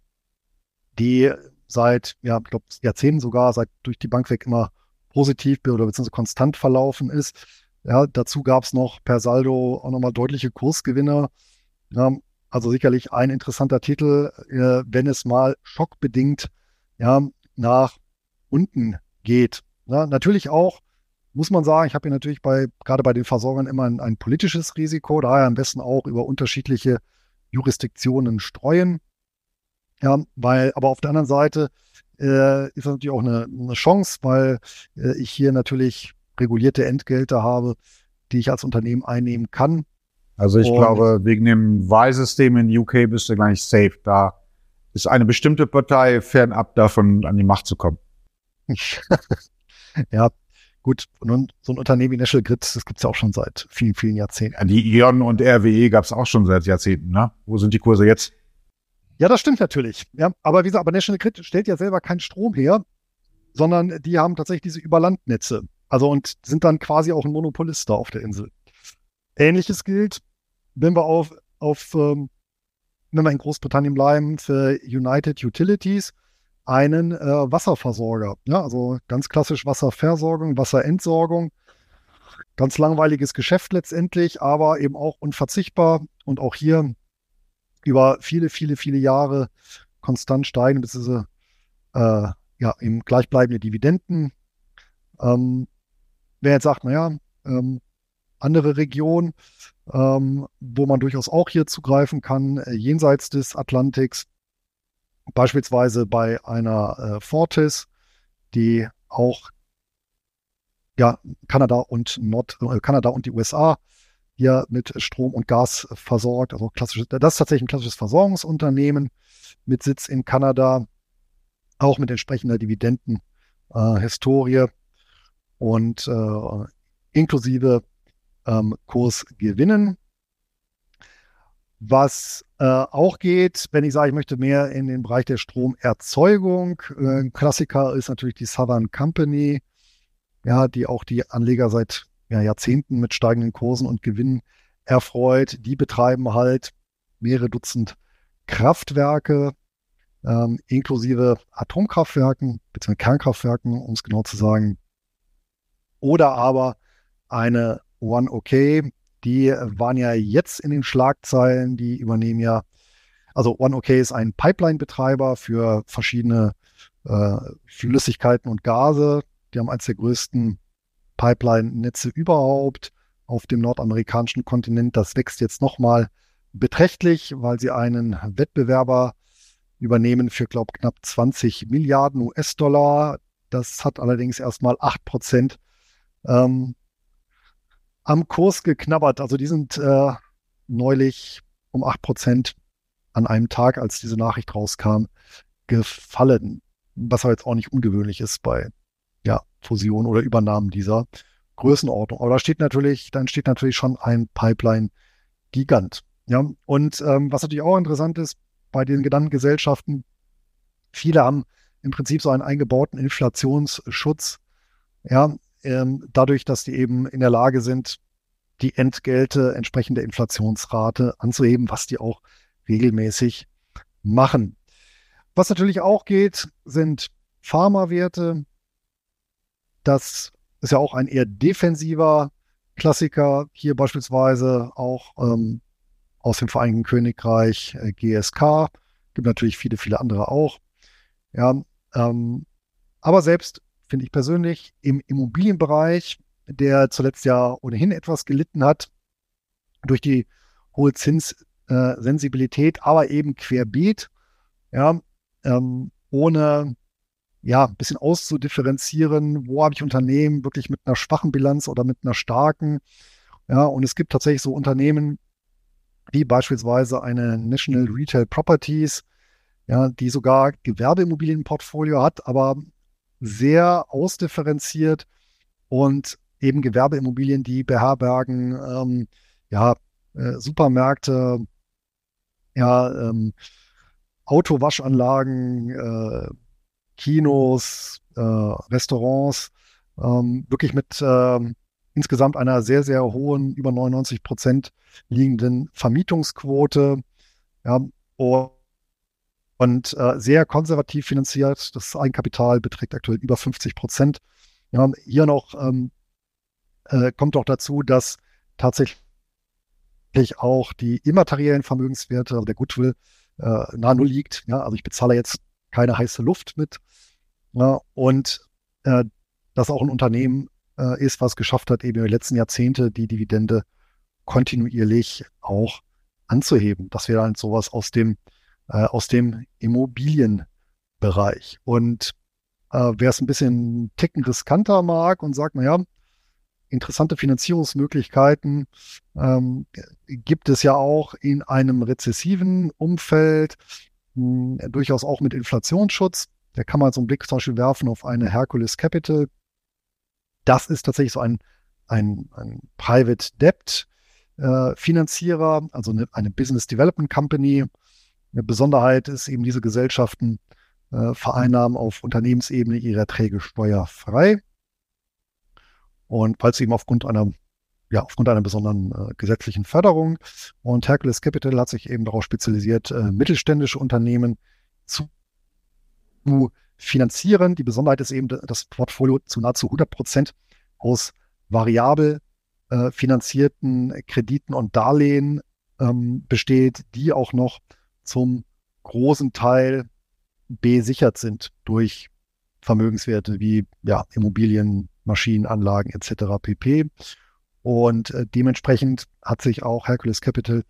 S1: die seit, ja, ich glaube, Jahrzehnten sogar, seit durch die Bank weg immer positiv oder beziehungsweise konstant verlaufen ist, ja, dazu gab es noch per Saldo auch nochmal deutliche Kursgewinne. Ja, Also sicherlich ein interessanter Titel, äh, wenn es mal schockbedingt ja, nach unten geht. Ja, natürlich auch, muss man sagen, ich habe hier natürlich bei, gerade bei den Versorgern immer ein, ein politisches Risiko, daher am besten auch über unterschiedliche Jurisdiktionen streuen. Ja, weil, aber auf der anderen Seite äh, ist das natürlich auch eine, eine Chance, weil äh, ich hier natürlich regulierte Entgelte habe, die ich als Unternehmen einnehmen kann.
S2: Also ich Und glaube, wegen dem Wahlsystem in UK bist du gar nicht safe. Da ist eine bestimmte Partei fernab davon, an die Macht zu kommen. (laughs)
S1: ja, gut. Und so ein Unternehmen wie National Grid, das gibt's ja auch schon seit vielen, vielen Jahrzehnten. Ja,
S2: die Ion und RWE gab's auch schon seit Jahrzehnten. Ne? Wo sind die Kurse jetzt?
S1: Ja, das stimmt natürlich. Ja, aber wie gesagt, aber National Grid stellt ja selber keinen Strom her, sondern die haben tatsächlich diese Überlandnetze. Also und sind dann quasi auch ein Monopolist da auf der Insel. Ähnliches gilt, wenn wir auf, auf ähm, wenn wir in Großbritannien bleiben, für United Utilities einen äh, Wasserversorger. Ja, also ganz klassisch Wasserversorgung, Wasserentsorgung. Ganz langweiliges Geschäft letztendlich, aber eben auch unverzichtbar und auch hier über viele, viele, viele Jahre konstant steigen, bis äh, ja, eben gleichbleibende Dividenden. Ähm, wer jetzt sagt, naja, ähm, andere Region, ähm, wo man durchaus auch hier zugreifen kann, äh, jenseits des Atlantiks, beispielsweise bei einer äh, Fortis, die auch ja, Kanada und Nord, äh, Kanada und die USA hier mit Strom und Gas versorgt. Also klassisches, das ist tatsächlich ein klassisches Versorgungsunternehmen mit Sitz in Kanada, auch mit entsprechender Dividendenhistorie. Und äh, inklusive ähm, Kursgewinnen. Was äh, auch geht, wenn ich sage, ich möchte mehr in den Bereich der Stromerzeugung. Äh, Klassiker ist natürlich die Southern Company, ja, die auch die Anleger seit ja, Jahrzehnten mit steigenden Kursen und Gewinnen erfreut. Die betreiben halt mehrere Dutzend Kraftwerke, ähm, inklusive Atomkraftwerken, beziehungsweise Kernkraftwerken, um es genau zu sagen, oder aber eine One OK. Die waren ja jetzt in den Schlagzeilen, die übernehmen ja, also One OK ist ein Pipeline-Betreiber für verschiedene äh, Flüssigkeiten und Gase. Die haben eines der größten Pipeline-Netze überhaupt auf dem nordamerikanischen Kontinent. Das wächst jetzt nochmal beträchtlich, weil sie einen Wettbewerber übernehmen für, glaube knapp 20 Milliarden US-Dollar. Das hat allerdings erstmal 8 Prozent ähm, am Kurs geknabbert. Also die sind äh, neulich um 8 Prozent an einem Tag, als diese Nachricht rauskam, gefallen. Was aber jetzt auch nicht ungewöhnlich ist bei ja, Fusion oder Übernahmen dieser Größenordnung. Aber da steht natürlich, dann steht natürlich schon ein Pipeline-Gigant. Ja, und ähm, was natürlich auch interessant ist, bei den genannten Gesellschaften, viele haben im Prinzip so einen eingebauten Inflationsschutz. Ja, ähm, dadurch, dass die eben in der Lage sind, die Entgelte entsprechend der Inflationsrate anzuheben, was die auch regelmäßig machen. Was natürlich auch geht, sind Pharmawerte. Das ist ja auch ein eher defensiver Klassiker. Hier beispielsweise auch ähm, aus dem Vereinigten Königreich äh, GSK. Gibt natürlich viele, viele andere auch. Ja, ähm, aber selbst finde ich persönlich, im Immobilienbereich, der zuletzt ja ohnehin etwas gelitten hat durch die hohe Zinssensibilität, aber eben querbeet, ja, ähm, ohne ja, ein bisschen auszudifferenzieren, wo habe ich Unternehmen wirklich mit einer schwachen Bilanz oder mit einer starken. Ja, und es gibt tatsächlich so Unternehmen wie beispielsweise eine National Retail Properties, ja, die sogar Gewerbeimmobilienportfolio hat, aber sehr ausdifferenziert und eben Gewerbeimmobilien, die beherbergen, ähm, ja, äh, Supermärkte, ja, ähm, Autowaschanlagen, äh, Kinos, äh, Restaurants, ähm, wirklich mit ähm, insgesamt einer sehr, sehr hohen, über 99 Prozent liegenden Vermietungsquote. Ja, und und äh, sehr konservativ finanziert. Das Eigenkapital beträgt aktuell über 50 Prozent. Ja, hier noch ähm, äh, kommt auch dazu, dass tatsächlich auch die immateriellen Vermögenswerte, also der Goodwill, äh, nahe Null liegt. Ja, also ich bezahle jetzt keine heiße Luft mit. Ja, und äh, dass auch ein Unternehmen äh, ist, was geschafft hat, eben in den letzten Jahrzehnte die Dividende kontinuierlich auch anzuheben. Das wäre halt sowas aus dem, äh, aus dem Immobilienbereich. Und äh, wer es ein bisschen ticken riskanter mag und sagt, naja, interessante Finanzierungsmöglichkeiten ähm, gibt es ja auch in einem rezessiven Umfeld, mh, hm, durchaus auch mit Inflationsschutz. Da kann man so einen Blick zum Beispiel werfen auf eine Hercules Capital. Das ist tatsächlich so ein, ein, ein Private Debt äh, Finanzierer, also eine, eine Business Development Company. Eine Besonderheit ist eben, diese Gesellschaften äh, vereinnahmen auf Unternehmensebene ihre Erträge steuerfrei. Und falls eben aufgrund einer ja, aufgrund einer besonderen äh, gesetzlichen Förderung. Und Hercules Capital hat sich eben darauf spezialisiert, äh, mittelständische Unternehmen zu finanzieren. Die Besonderheit ist eben, das Portfolio zu nahezu 100 Prozent aus variabel äh, finanzierten Krediten und Darlehen ähm, besteht, die auch noch zum großen Teil besichert sind durch Vermögenswerte wie ja, Immobilien, Maschinenanlagen etc. pp. Und äh, dementsprechend hat sich auch Hercules Capital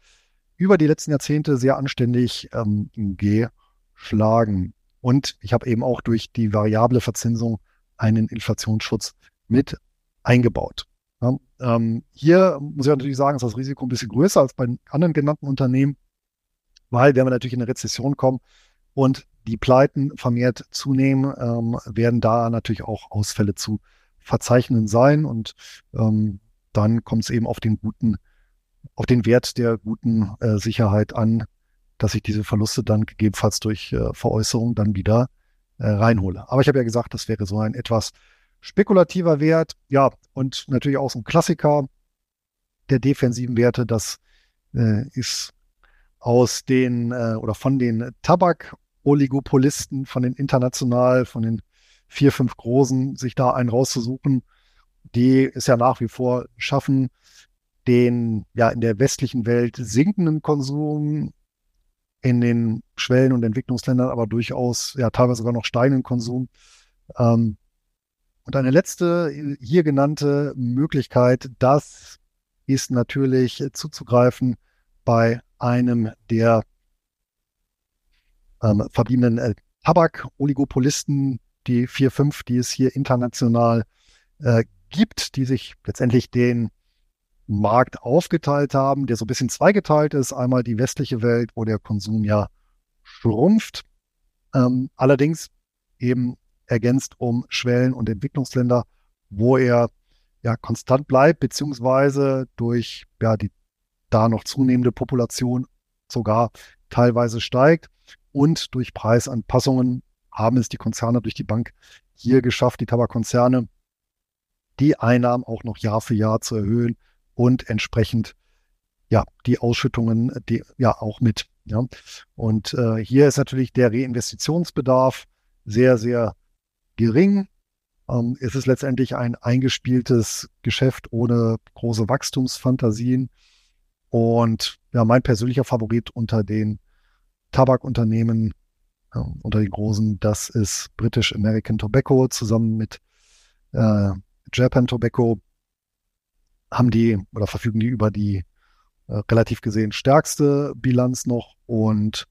S1: über die letzten Jahrzehnte sehr anständig ähm, geschlagen. Und ich habe eben auch durch die variable Verzinsung einen Inflationsschutz mit eingebaut. Ja, ähm, hier muss ich natürlich sagen, ist das Risiko ein bisschen größer als bei anderen genannten Unternehmen, weil wenn wir natürlich in eine Rezession kommen und die Pleiten vermehrt zunehmen, ähm, werden da natürlich auch Ausfälle zu verzeichnen sein und ähm, dann kommt es eben auf den guten, auf den Wert der guten äh, Sicherheit an, dass ich diese Verluste dann gegebenenfalls durch äh, Veräußerung dann wieder äh, reinhole. Aber ich habe ja gesagt, das wäre so ein etwas Spekulativer Wert, ja, und natürlich auch so ein Klassiker der defensiven Werte, das äh, ist aus den äh, oder von den Tabak-Oligopolisten, von den international, von den vier, fünf großen, sich da einen rauszusuchen, die es ja nach wie vor schaffen, den ja in der westlichen Welt sinkenden Konsum in den Schwellen- und Entwicklungsländern, aber durchaus ja teilweise sogar noch steigenden Konsum. Ähm, und eine letzte hier genannte Möglichkeit, das ist natürlich zuzugreifen bei einem der ähm, verbliebenen äh, Tabak-Oligopolisten, die vier, fünf, die es hier international äh, gibt, die sich letztendlich den Markt aufgeteilt haben, der so ein bisschen zweigeteilt ist. Einmal die westliche Welt, wo der Konsum ja schrumpft. Ähm, allerdings eben ergänzt um Schwellen- und Entwicklungsländer, wo er ja konstant bleibt, beziehungsweise durch ja die da noch zunehmende Population sogar teilweise steigt. Und durch Preisanpassungen haben es die Konzerne durch die Bank hier geschafft, die Tabakkonzerne, die Einnahmen auch noch Jahr für Jahr zu erhöhen und entsprechend ja die Ausschüttungen die ja auch mit. Ja. Und äh, hier ist natürlich der Reinvestitionsbedarf sehr, sehr gering. Ähm, es ist letztendlich ein eingespieltes Geschäft ohne große Wachstumsfantasien. Und ja, mein persönlicher Favorit unter den Tabakunternehmen, äh, unter den großen, das ist British American Tobacco zusammen mit äh, Japan Tobacco. Haben die oder verfügen die über die äh, relativ gesehen stärkste Bilanz noch und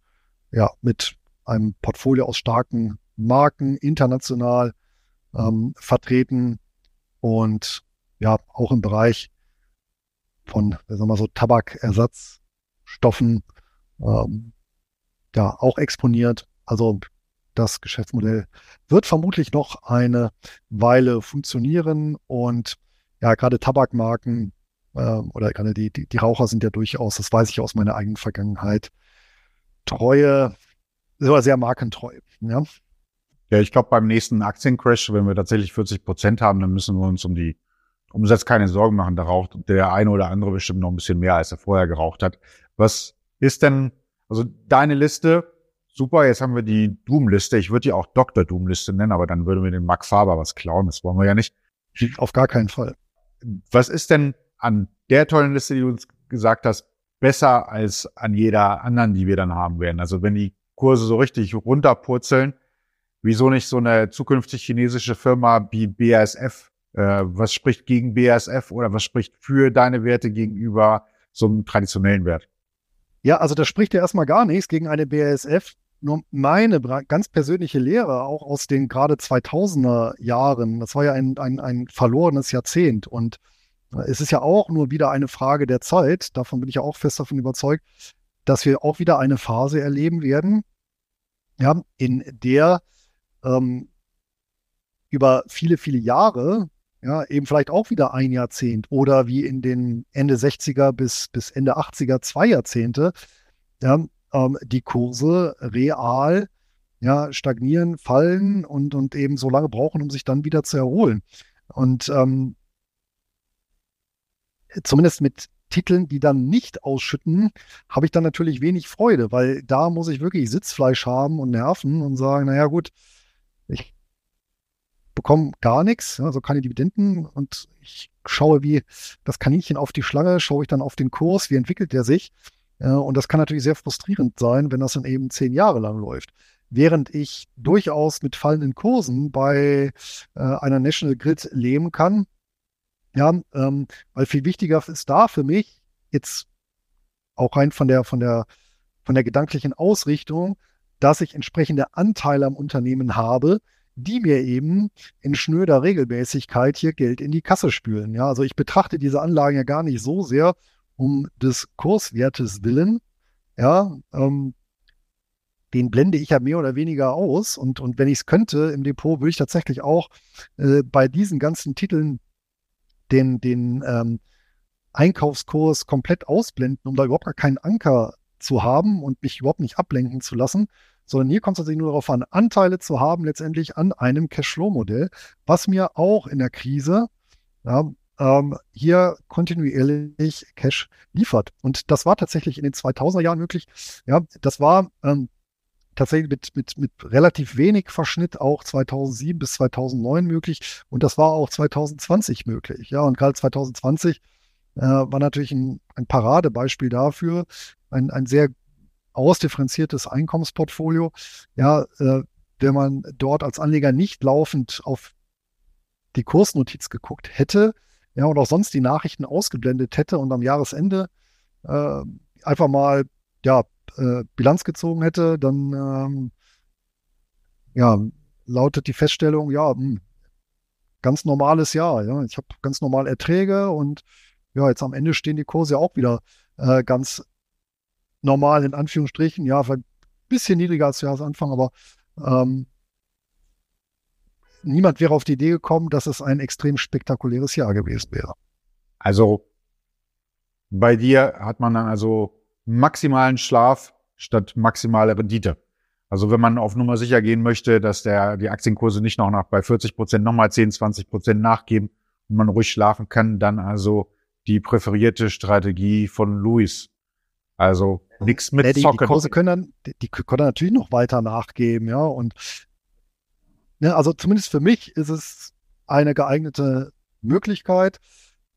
S1: ja, mit einem Portfolio aus starken Marken international ähm, vertreten. Und ja, auch im Bereich von, sagen wir mal so, Tabakersatzstoffen ähm, ja auch exponiert. Also das Geschäftsmodell wird vermutlich noch eine Weile funktionieren und ja, gerade Tabakmarken äh, oder gerade die, die, die Raucher sind ja durchaus, das weiß ich aus meiner eigenen Vergangenheit, treue, sehr markentreu. Ja.
S2: Ja, ich glaube, beim nächsten Aktiencrash, wenn wir tatsächlich 40 Prozent haben, dann müssen wir uns um die Umsatz keine Sorgen machen. Da raucht der eine oder andere bestimmt noch ein bisschen mehr, als er vorher geraucht hat. Was ist denn, also deine Liste, super, jetzt haben wir die Doom-Liste. Ich würde die auch Dr. Doom-Liste nennen, aber dann würden wir den Mark Faber was klauen. Das wollen wir ja nicht.
S1: Auf gar keinen Fall.
S2: Was ist denn an der tollen Liste, die du uns gesagt hast, besser als an jeder anderen, die wir dann haben werden. Also wenn die Kurse so richtig runterpurzeln, wieso nicht so eine zukünftig chinesische Firma wie BASF? Äh, was spricht gegen BASF oder was spricht für deine Werte gegenüber so einem traditionellen Wert?
S1: Ja, also da spricht ja erstmal gar nichts gegen eine BASF. Nur meine ganz persönliche Lehre, auch aus den gerade 2000er Jahren, das war ja ein, ein, ein verlorenes Jahrzehnt und äh, es ist ja auch nur wieder eine Frage der Zeit, davon bin ich ja auch fest davon überzeugt, dass wir auch wieder eine Phase erleben werden, ja, in der ähm, über viele, viele Jahre, ja, eben vielleicht auch wieder ein Jahrzehnt oder wie in den Ende 60er bis, bis Ende 80er zwei Jahrzehnte, ja, ähm, die Kurse real ja, stagnieren, fallen und, und eben so lange brauchen, um sich dann wieder zu erholen. Und ähm, zumindest mit Titeln, die dann nicht ausschütten, habe ich dann natürlich wenig Freude, weil da muss ich wirklich Sitzfleisch haben und Nerven und sagen, naja gut, bekomme gar nichts, also keine Dividenden und ich schaue wie das Kaninchen auf die Schlange, schaue ich dann auf den Kurs, wie entwickelt der sich. Und das kann natürlich sehr frustrierend sein, wenn das dann eben zehn Jahre lang läuft. Während ich durchaus mit fallenden Kursen bei äh, einer National Grid leben kann, ja, ähm, weil viel wichtiger ist da für mich jetzt auch rein von der, von der, von der gedanklichen Ausrichtung, dass ich entsprechende Anteile am Unternehmen habe, die mir eben in schnöder Regelmäßigkeit hier Geld in die Kasse spülen. Ja, also ich betrachte diese Anlagen ja gar nicht so sehr um des Kurswertes willen. Ja, ähm, den blende ich ja mehr oder weniger aus. Und, und wenn ich es könnte im Depot, würde ich tatsächlich auch äh, bei diesen ganzen Titeln den, den ähm, Einkaufskurs komplett ausblenden, um da überhaupt gar keinen Anker zu haben und mich überhaupt nicht ablenken zu lassen, sondern hier kommt es tatsächlich nur darauf an, Anteile zu haben letztendlich an einem Cashflow-Modell, was mir auch in der Krise ja, ähm, hier kontinuierlich Cash liefert. Und das war tatsächlich in den 2000er Jahren möglich. Ja, das war ähm, tatsächlich mit, mit, mit relativ wenig Verschnitt auch 2007 bis 2009 möglich und das war auch 2020 möglich. Ja, und gerade 2020 äh, war natürlich ein, ein Paradebeispiel dafür, ein, ein sehr ausdifferenziertes Einkommensportfolio. Ja, äh, wenn man dort als Anleger nicht laufend auf die Kursnotiz geguckt hätte, ja, und auch sonst die Nachrichten ausgeblendet hätte und am Jahresende äh, einfach mal ja, äh, Bilanz gezogen hätte, dann ähm, ja, lautet die Feststellung, ja, mh, hm, ganz normales Jahr. Ja. Ich habe ganz normal Erträge und ja, jetzt am Ende stehen die Kurse auch wieder äh, ganz normal in Anführungsstrichen. Ja, ein bisschen niedriger als Jahresanfang, aber ähm, niemand wäre auf die Idee gekommen, dass es ein extrem spektakuläres Jahr gewesen wäre.
S2: Also bei dir hat man dann also maximalen Schlaf statt maximale Rendite. Also wenn man auf Nummer sicher gehen möchte, dass der, die Aktienkurse nicht noch nach bei 40 Prozent nochmal 10, 20 Prozent nachgeben und man ruhig schlafen kann, dann also die präferierte Strategie von Luis. Also nichts mit
S1: ja, die, Zocken. Die Kurse können dann, die, die können natürlich noch weiter nachgeben, ja. Und ne, also zumindest für mich ist es eine geeignete Möglichkeit.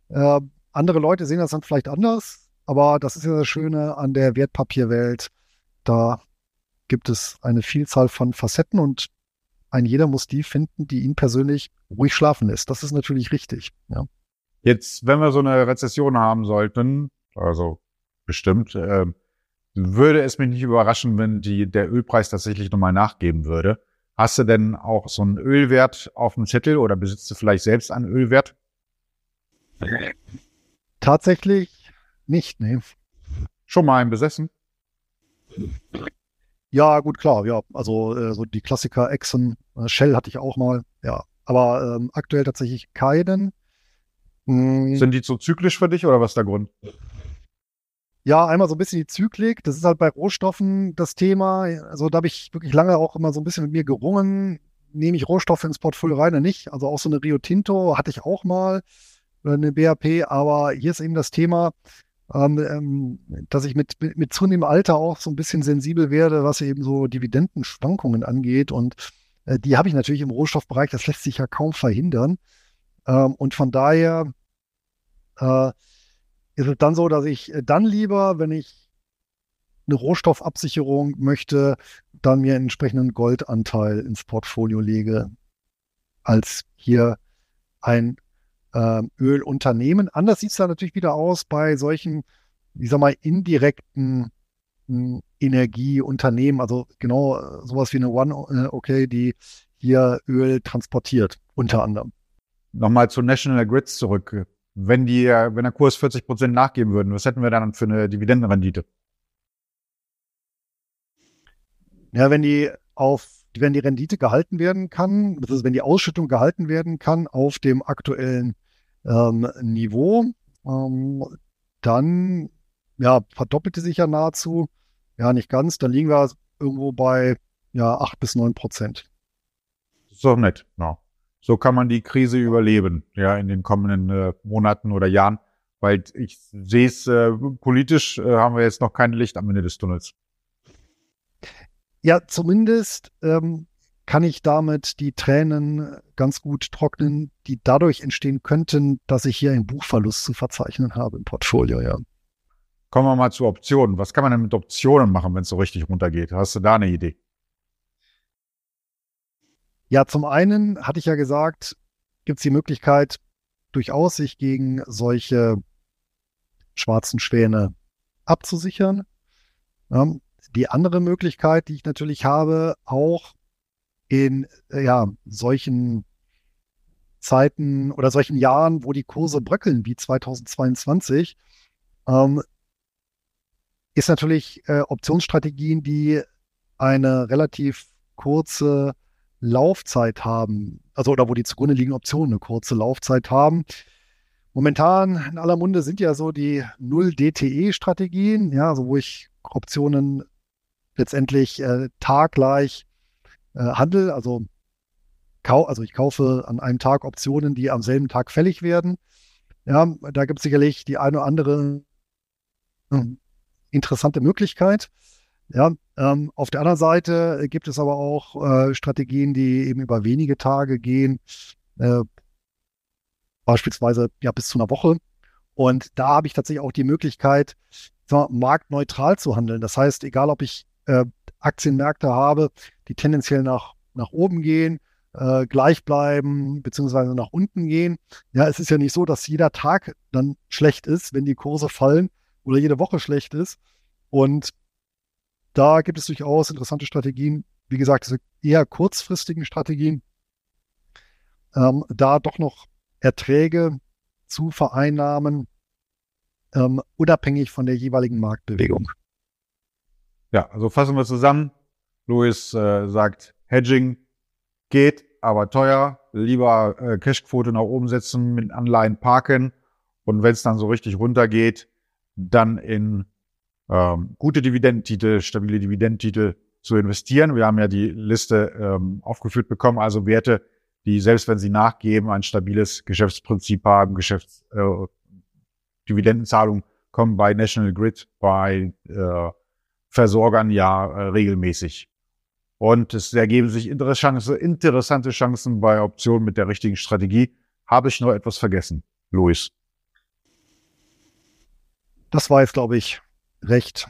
S1: Äh, andere Leute sehen das dann vielleicht anders. Aber das ist ja das Schöne an der Wertpapierwelt. Da gibt es eine Vielzahl von Facetten und ein jeder muss die finden, die ihn persönlich ruhig schlafen lässt. Das ist natürlich richtig. Ja.
S2: Jetzt, wenn wir so eine Rezession haben sollten, also bestimmt, äh, würde es mich nicht überraschen, wenn die, der Ölpreis tatsächlich nochmal nachgeben würde. Hast du denn auch so einen Ölwert auf dem Zettel oder besitzt du vielleicht selbst einen Ölwert?
S1: Tatsächlich nicht, nee.
S2: Schon mal einen besessen?
S1: Ja, gut, klar, ja. Also äh, so die Klassiker Exxon, äh, Shell hatte ich auch mal, ja. Aber ähm, aktuell tatsächlich keinen.
S2: Hm. Sind die so zyklisch für dich oder was ist der Grund?
S1: Ja, einmal so ein bisschen die Zyklik. Das ist halt bei Rohstoffen das Thema. Also da habe ich wirklich lange auch immer so ein bisschen mit mir gerungen. Nehme ich Rohstoffe ins Portfolio rein oder nicht? Also auch so eine Rio Tinto hatte ich auch mal oder eine BAP. Aber hier ist eben das Thema, ähm, ähm, dass ich mit, mit, mit zunehmendem Alter auch so ein bisschen sensibel werde, was eben so Dividendenschwankungen angeht. Und äh, die habe ich natürlich im Rohstoffbereich, das lässt sich ja kaum verhindern. Ähm, und von daher äh, ist es dann so, dass ich dann lieber, wenn ich eine Rohstoffabsicherung möchte, dann mir einen entsprechenden Goldanteil ins Portfolio lege, als hier ein äh, Ölunternehmen. Anders sieht es dann natürlich wieder aus bei solchen, ich sag mal, indirekten hm, Energieunternehmen, also genau äh, sowas wie eine One, äh, okay, die hier Öl transportiert, unter anderem.
S2: Nochmal zu National Grids zurück. Wenn die, wenn der Kurs 40 Prozent nachgeben würden, was hätten wir dann für eine Dividendenrendite?
S1: Ja, wenn die auf, wenn die Rendite gehalten werden kann, also wenn die Ausschüttung gehalten werden kann auf dem aktuellen ähm, Niveau, ähm, dann ja, verdoppelte sich ja nahezu. Ja, nicht ganz. Dann liegen wir irgendwo bei ja, acht bis neun Prozent.
S2: Das ist doch nett. Ja. So kann man die Krise überleben, ja, in den kommenden äh, Monaten oder Jahren. Weil ich sehe es äh, politisch, äh, haben wir jetzt noch kein Licht am Ende des Tunnels.
S1: Ja, zumindest ähm, kann ich damit die Tränen ganz gut trocknen, die dadurch entstehen könnten, dass ich hier einen Buchverlust zu verzeichnen habe im Portfolio, ja.
S2: Kommen wir mal zu Optionen. Was kann man denn mit Optionen machen, wenn es so richtig runtergeht? Hast du da eine Idee?
S1: Ja, zum einen hatte ich ja gesagt, gibt es die Möglichkeit, durchaus sich gegen solche schwarzen Schwäne abzusichern. Die andere Möglichkeit, die ich natürlich habe, auch in äh, ja, solchen Zeiten oder solchen Jahren, wo die Kurse bröckeln wie 2022, ähm, ist natürlich äh, Optionsstrategien, die eine relativ kurze Laufzeit haben, also oder wo die zugrunde liegenden Optionen eine kurze Laufzeit haben. Momentan in aller Munde sind ja so die Null-DTE-Strategien, ja, also wo ich Optionen letztendlich äh, taggleich äh, handel. Also, also ich kaufe an einem Tag Optionen, die am selben Tag fällig werden. Ja, da gibt es sicherlich die eine oder andere äh, interessante Möglichkeit. Ja, ähm, auf der anderen Seite gibt es aber auch äh, Strategien, die eben über wenige Tage gehen, äh, beispielsweise ja bis zu einer Woche. Und da habe ich tatsächlich auch die Möglichkeit, mal, marktneutral zu handeln. Das heißt, egal ob ich äh, Aktienmärkte habe, die tendenziell nach, nach oben gehen, äh, gleich bleiben, beziehungsweise nach unten gehen. Ja, es ist ja nicht so, dass jeder Tag dann schlecht ist, wenn die Kurse fallen oder jede Woche schlecht ist. Und da gibt es durchaus interessante Strategien. Wie gesagt, diese eher kurzfristigen Strategien, ähm, da doch noch Erträge zu vereinnahmen, ähm, unabhängig von der jeweiligen Marktbewegung.
S2: Ja, also fassen wir zusammen. Louis äh, sagt, Hedging geht, aber teuer. Lieber äh, Cashquote nach oben setzen, mit Anleihen parken. Und wenn es dann so richtig runtergeht, dann in ähm, gute Dividendentitel, stabile Dividendentitel zu investieren. Wir haben ja die Liste ähm, aufgeführt bekommen, also Werte, die selbst wenn sie nachgeben, ein stabiles Geschäftsprinzip haben, Geschäfts äh, Dividendenzahlung kommen bei National Grid, bei äh, Versorgern ja äh, regelmäßig. Und es ergeben sich interessante, interessante Chancen bei Optionen mit der richtigen Strategie. Habe ich noch etwas vergessen, Luis?
S1: Das war jetzt, glaube ich, recht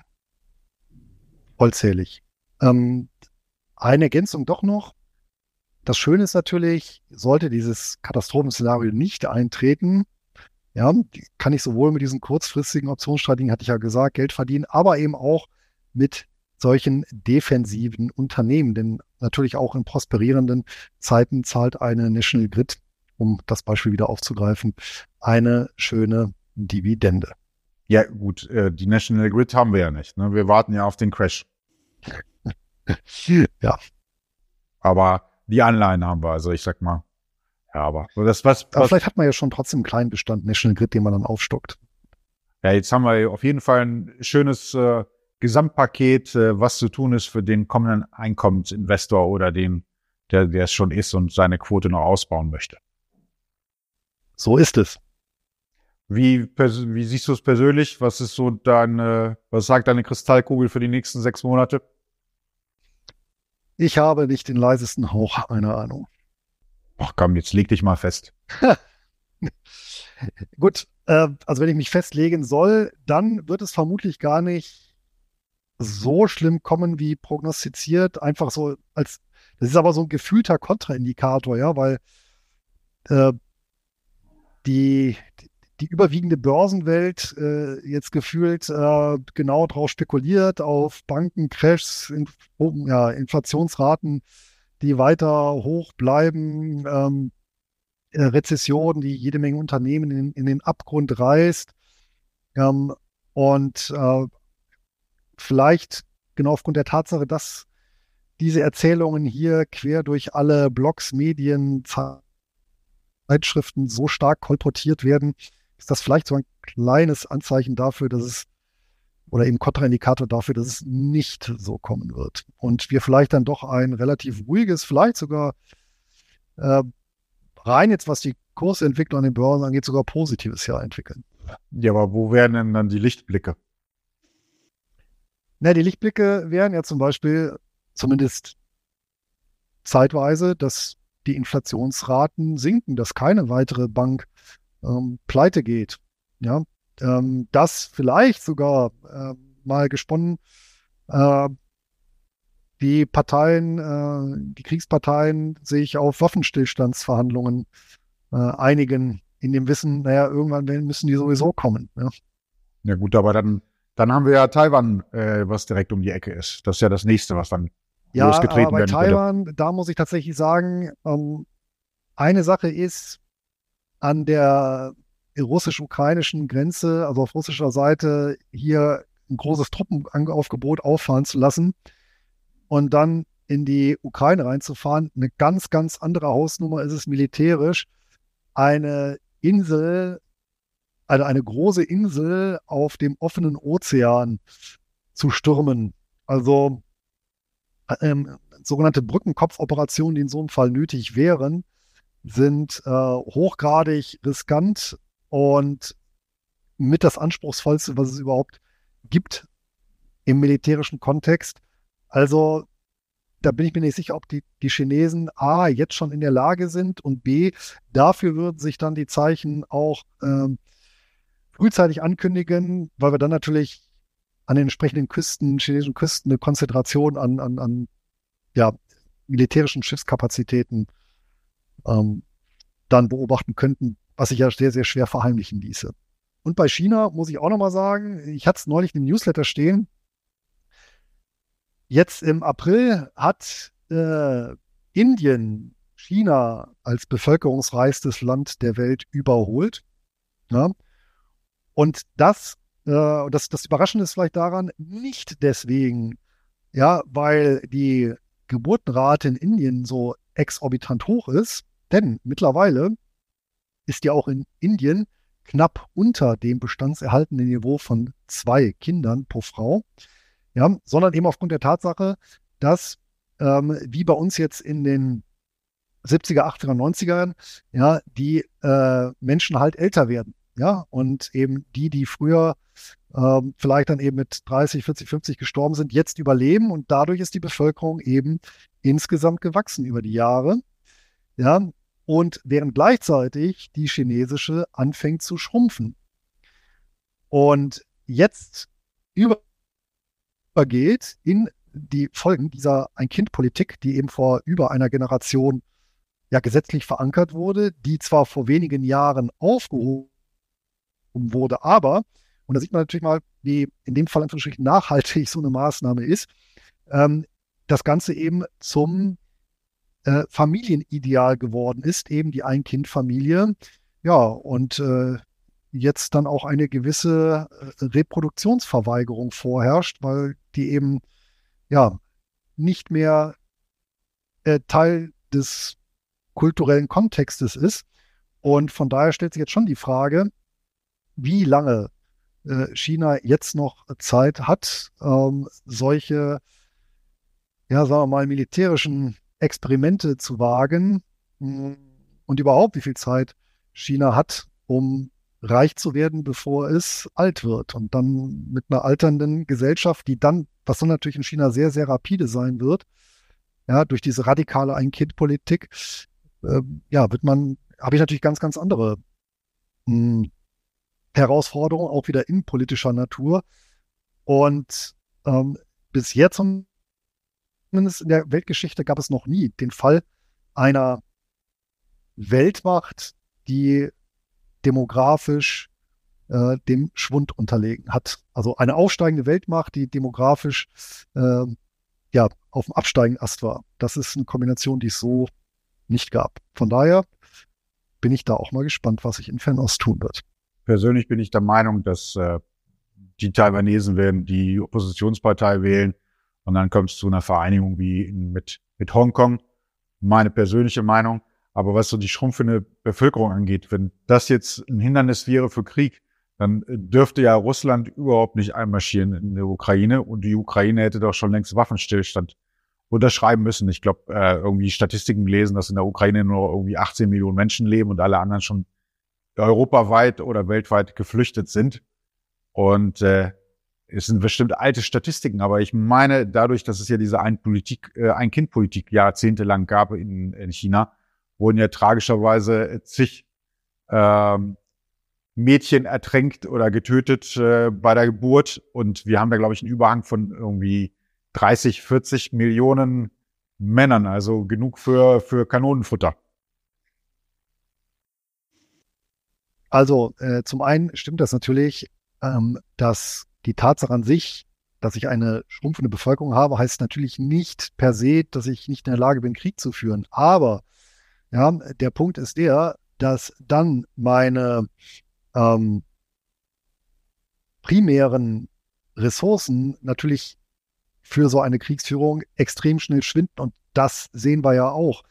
S1: vollzählig. Ähm, eine Ergänzung doch noch. Das Schöne ist natürlich, sollte dieses Katastrophenszenario nicht eintreten, ja, kann ich sowohl mit diesen kurzfristigen Optionsstrategien, hatte ich ja gesagt, Geld verdienen, aber eben auch mit solchen defensiven Unternehmen. Denn natürlich auch in prosperierenden Zeiten zahlt eine National Grid, um das Beispiel wieder aufzugreifen, eine schöne Dividende.
S2: Ja, gut, äh, die National Grid haben wir ja nicht. Ne? Wir warten ja auf den Crash. (laughs)
S1: ja.
S2: Aber die Anleihen haben wir, also ich sag mal. Ja, aber das was, was.
S1: Aber vielleicht hat man ja schon trotzdem einen kleinen Bestand National Grid, den man dann aufstockt.
S2: Ja, jetzt haben wir auf jeden Fall ein schönes äh, Gesamtpaket, äh, was zu tun ist für den kommenden Einkommensinvestor oder den, der, der es schon ist und seine Quote noch ausbauen möchte.
S1: So ist es.
S2: Wie, wie siehst du es persönlich? Was ist so deine, was sagt deine Kristallkugel für die nächsten sechs Monate?
S1: Ich habe nicht den leisesten Hauch einer Ahnung.
S2: Ach komm, jetzt leg dich mal fest. (laughs)
S1: Gut, Äh, also wenn ich mich festlegen soll, dann wird es vermutlich gar nicht so schlimm kommen wie prognostiziert. Einfach so als, das ist aber so ein gefühlter Kontraindikator, ja, weil äh, die, die überwiegende Börsenwelt äh, jetzt gefühlt äh, genau darauf spekuliert, auf Bankencrashs, in, ja, Inflationsraten, die weiter hoch bleiben, ähm, äh, Rezession, die jede Menge Unternehmen in, in den Abgrund reißt. Ähm, und äh, vielleicht genau aufgrund der Tatsache, dass diese Erzählungen hier quer durch alle Blogs, Medien, Zeitschriften so stark kolportiert werden, ist das vielleicht so ein kleines Anzeichen dafür, dass es oder eben Kontraindikator dafür, dass es nicht so kommen wird. Und wir vielleicht dann doch ein relativ ruhiges, vielleicht sogar äh, rein jetzt, was die Kursentwicklung an den Börsen angeht, sogar positives Jahr entwickeln.
S2: Ja, aber wo wären denn dann die Lichtblicke?
S1: Na, die Lichtblicke wären ja zum Beispiel zumindest zeitweise, dass die Inflationsraten sinken, dass keine weitere Bank ähm, pleite geht. Ja, ähm, das vielleicht sogar äh, mal gesponnen, äh, die Parteien, äh, die Kriegsparteien sich auf Waffenstillstandsverhandlungen äh, einigen, in dem Wissen, naja, irgendwann müssen die sowieso kommen. Ja,
S2: ja gut, aber dann, dann haben wir ja Taiwan, äh, was direkt um die Ecke ist. Das ist ja das nächste, was dann
S1: ja, losgetreten aber bei Taiwan, würde. da muss ich tatsächlich sagen, ähm, eine Sache ist, an der russisch-ukrainischen Grenze, also auf russischer Seite, hier ein großes Truppenaufgebot auffahren zu lassen und dann in die Ukraine reinzufahren. Eine ganz, ganz andere Hausnummer ist es militärisch, eine Insel, also eine große Insel auf dem offenen Ozean zu stürmen. Also ähm, sogenannte Brückenkopfoperationen, die in so einem Fall nötig wären, sind äh, hochgradig riskant und mit das Anspruchsvollste, was es überhaupt gibt im militärischen Kontext. Also da bin ich mir nicht sicher, ob die, die Chinesen A jetzt schon in der Lage sind und B dafür würden sich dann die Zeichen auch ähm, frühzeitig ankündigen, weil wir dann natürlich an den entsprechenden Küsten, chinesischen Küsten, eine Konzentration an, an, an ja, militärischen Schiffskapazitäten ähm, dann beobachten könnten, was sich ja sehr, sehr schwer verheimlichen ließe. Und bei China muss ich auch nochmal sagen, ich hatte es neulich im Newsletter stehen. Jetzt im April hat äh, Indien China als bevölkerungsreichstes Land der Welt überholt. Ja? Und das, äh, das, das Überraschende ist vielleicht daran, nicht deswegen, ja, weil die Geburtenrate in Indien so exorbitant hoch ist, denn mittlerweile ist ja auch in Indien knapp unter dem bestandserhaltenen Niveau von zwei Kindern pro Frau, ja, sondern eben aufgrund der Tatsache, dass ähm, wie bei uns jetzt in den 70er, 80er, 90ern, ja, die äh, Menschen halt älter werden. Ja, und eben die, die früher ähm, vielleicht dann eben mit 30, 40, 50 gestorben sind, jetzt überleben und dadurch ist die Bevölkerung eben insgesamt gewachsen über die Jahre. Ja, und während gleichzeitig die chinesische anfängt zu schrumpfen. Und jetzt übergeht in die Folgen dieser Ein-Kind-Politik, die eben vor über einer Generation ja gesetzlich verankert wurde, die zwar vor wenigen Jahren aufgehoben wurde, aber, und da sieht man natürlich mal, wie in dem Fall natürlich nachhaltig so eine Maßnahme ist, ähm, das Ganze eben zum äh, Familienideal geworden ist, eben die Ein-Kind-Familie. Ja, und äh, jetzt dann auch eine gewisse äh, Reproduktionsverweigerung vorherrscht, weil die eben ja nicht mehr äh, Teil des kulturellen Kontextes ist. Und von daher stellt sich jetzt schon die Frage, wie lange äh, China jetzt noch Zeit hat, ähm, solche, ja, sagen wir mal, militärischen Experimente zu wagen hm, und überhaupt, wie viel Zeit China hat, um reich zu werden, bevor es alt wird. Und dann mit einer alternden Gesellschaft, die dann, was dann natürlich in China sehr, sehr rapide sein wird, ja, durch diese radikale Ein-Kind-Politik, äh, ja, wird man, habe ich natürlich ganz, ganz andere mh, hm, Herausforderung, auch wieder innenpolitischer Natur. Und ähm, bis jetzt, zumindest in der Weltgeschichte, gab es noch nie den Fall einer Weltmacht, die demografisch äh, dem Schwund unterlegen hat. Also eine aufsteigende Weltmacht, die demografisch äh, ja auf dem absteigenden Ast war. Das ist eine Kombination, die es so nicht gab. Von daher bin ich da auch mal gespannt, was sich in Fernost tun wird.
S2: Persönlich bin ich der Meinung, dass äh, die Taiwanesen werden die Oppositionspartei wählen und dann kommt es zu einer Vereinigung wie mit, mit Hongkong. Meine persönliche Meinung. Aber was so die schrumpfende Bevölkerung angeht, wenn das jetzt ein Hindernis wäre für Krieg, dann dürfte ja Russland überhaupt nicht einmarschieren in der Ukraine und die Ukraine hätte doch schon längst Waffenstillstand unterschreiben müssen. Ich glaube, äh, irgendwie Statistiken lesen, dass in der Ukraine nur irgendwie 18 Millionen Menschen leben und alle anderen schon europaweit oder weltweit geflüchtet sind. Und äh, es sind bestimmt alte Statistiken, aber ich meine, dadurch, dass es ja diese Ein-Politik, äh, Ein-Kind-Politik jahrzehntelang gab in, in China, wurden ja tragischerweise zig ähm, Mädchen ertränkt oder getötet äh, bei der Geburt. Und wir haben da, glaube ich, einen Überhang von irgendwie 30, 40 Millionen Männern, also genug für, für Kanonenfutter.
S1: Also äh, zum einen stimmt das natürlich, ähm, dass die Tatsache an sich, dass ich eine schrumpfende Bevölkerung habe, heißt natürlich nicht per se, dass ich nicht in der Lage bin, Krieg zu führen. Aber ja, der Punkt ist der, dass dann meine ähm, primären Ressourcen natürlich für so eine Kriegsführung extrem schnell schwinden. Und das sehen wir ja auch.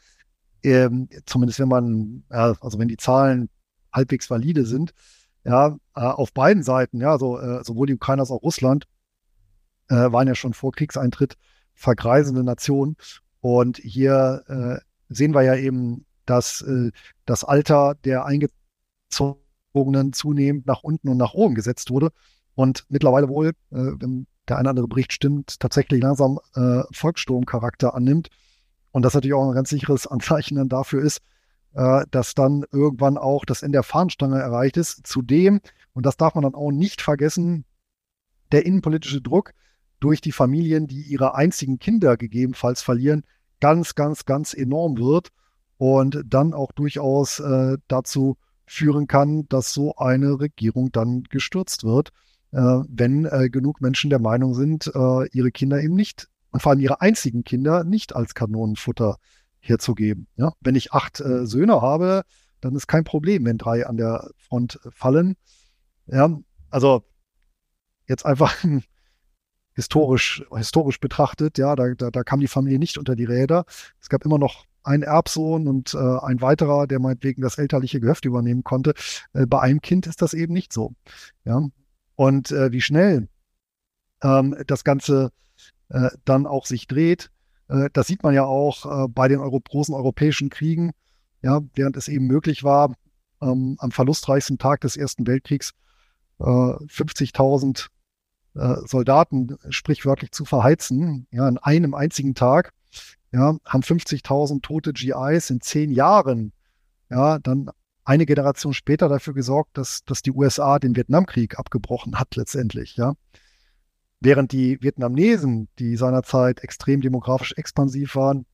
S1: Ähm, zumindest wenn man, also wenn die Zahlen halbwegs valide sind, ja, äh, auf beiden Seiten, ja, also äh, sowohl die Ukrainer als auch Russland äh, waren ja schon vor Kriegseintritt vergreisende Nationen. Und hier sehen wir ja eben, dass das Alter der Eingezogenen zunehmend nach unten und nach oben gesetzt wurde. Und mittlerweile wohl, wenn der eine oder andere Bericht stimmt, tatsächlich langsam Volkssturmcharakter annimmt. Und das natürlich auch ein ganz sicheres Anzeichen dann dafür ist, äh, dass dann irgendwann auch das Ende der Fahnenstange erreicht ist. Zudem, und das darf man dann auch nicht vergessen, der innenpolitische Druck durch die Familien, die ihre einzigen Kinder gegebenenfalls verlieren, ganz, ganz, ganz enorm wird und dann auch durchaus äh, dazu führen kann, dass so eine Regierung dann gestürzt wird, äh, wenn äh, genug Menschen der Meinung sind, äh, ihre Kinder eben nicht, und vor allem ihre einzigen Kinder, nicht als Kanonenfutter herzugeben. Ja? Wenn ich acht äh, Söhne habe, dann ist kein Problem, wenn drei an der Front fallen. Ja, also jetzt einfach (laughs) historisch, historisch betrachtet, ja, da, da, da kam die Familie nicht unter die Räder. Es gab immer noch einen Erbsohn und äh, ein weiterer, der meinetwegen das elterliche Gehöft übernehmen konnte. Äh, bei einem Kind ist das eben nicht so. Ja, und äh, wie schnell ähm, das Ganze äh, dann auch sich dreht, äh, das sieht man ja auch äh, bei den Euro großen europäischen Kriegen, ja, während es eben möglich war, ähm, am verlustreichsten Tag des Ersten Weltkriegs 50.000 äh, Soldaten sprichwörtlich zu verheizen, ja, in einem einzigen Tag, ja, haben 50.000 tote GIs in zehn Jahren, ja, dann eine Generation später dafür gesorgt, dass, dass die USA den Vietnamkrieg abgebrochen hat letztendlich, ja. Während die Vietnamesen, die seinerzeit extrem demografisch expansiv waren,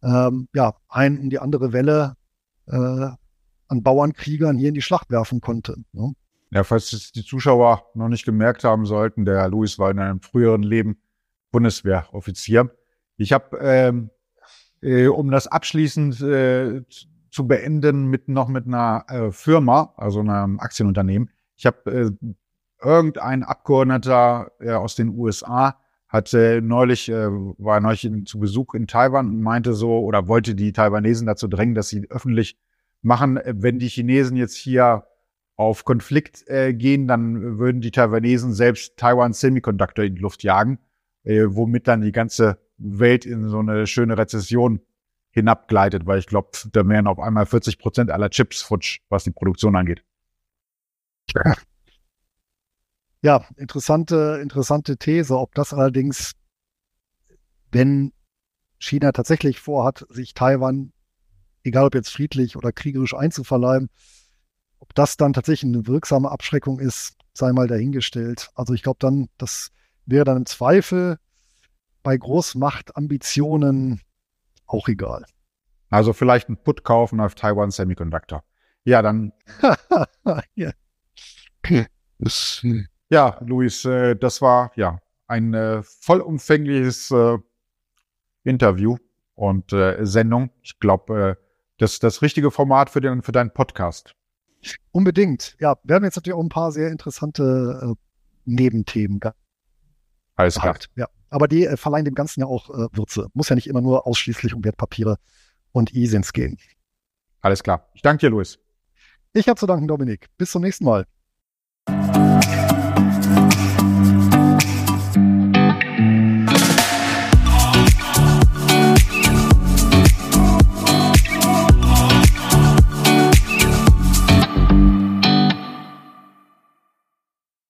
S1: ähm, ja, ein um die andere Welle äh, an Bauernkriegern hier in die Schlacht werfen konnte. Ne?
S2: Ja, falls die Zuschauer noch nicht gemerkt haben sollten, der Louis war in einem früheren Leben Bundeswehroffizier. Ich habe, ähm, äh, um das abschließend äh, zu beenden, mit noch mit einer äh, Firma, also einem Aktienunternehmen. Ich habe äh, irgendein Abgeordneter äh, aus den USA hatte neulich, äh, war neulich in, zu Besuch in Taiwan und meinte so oder wollte die Taiwanesen dazu drängen, dass sie öffentlich machen, äh, wenn die Chinesen jetzt hier auf Konflikt äh, gehen, dann würden die Taiwanesen selbst Taiwan Semiconductor in die Luft jagen, äh, womit dann die ganze Welt in so eine schöne Rezession hinabgleitet, weil ich glaube, da wären auf einmal 40 Prozent aller Chips futsch, was die Produktion angeht.
S1: Ja, interessante, interessante These. Ob das allerdings, wenn China tatsächlich vorhat, sich Taiwan, egal ob jetzt friedlich oder kriegerisch einzuverleiben, ob das dann tatsächlich eine wirksame Abschreckung ist, sei mal dahingestellt. Also ich glaube dann, das wäre dann im Zweifel bei Großmachtambitionen auch egal.
S2: Also vielleicht ein Put kaufen auf Taiwan Semiconductor. Ja, dann. (laughs) ja. Ja, Luis, äh, das war ja ein äh, vollumfängliches äh, Interview und äh, Sendung. Ich glaube, äh, das ist das richtige Format für, den, für deinen Podcast.
S1: Unbedingt. Ja, wir haben jetzt natürlich auch ein paar sehr interessante äh, Nebenthemen gehabt.
S2: Alles klar.
S1: Ja. Aber die äh, verleihen dem Ganzen ja auch äh, Würze. Muss ja nicht immer nur ausschließlich um Wertpapiere und E-Sins gehen.
S2: Alles klar. Ich danke dir, Luis.
S1: Ich habe zu danken, Dominik. Bis zum nächsten Mal.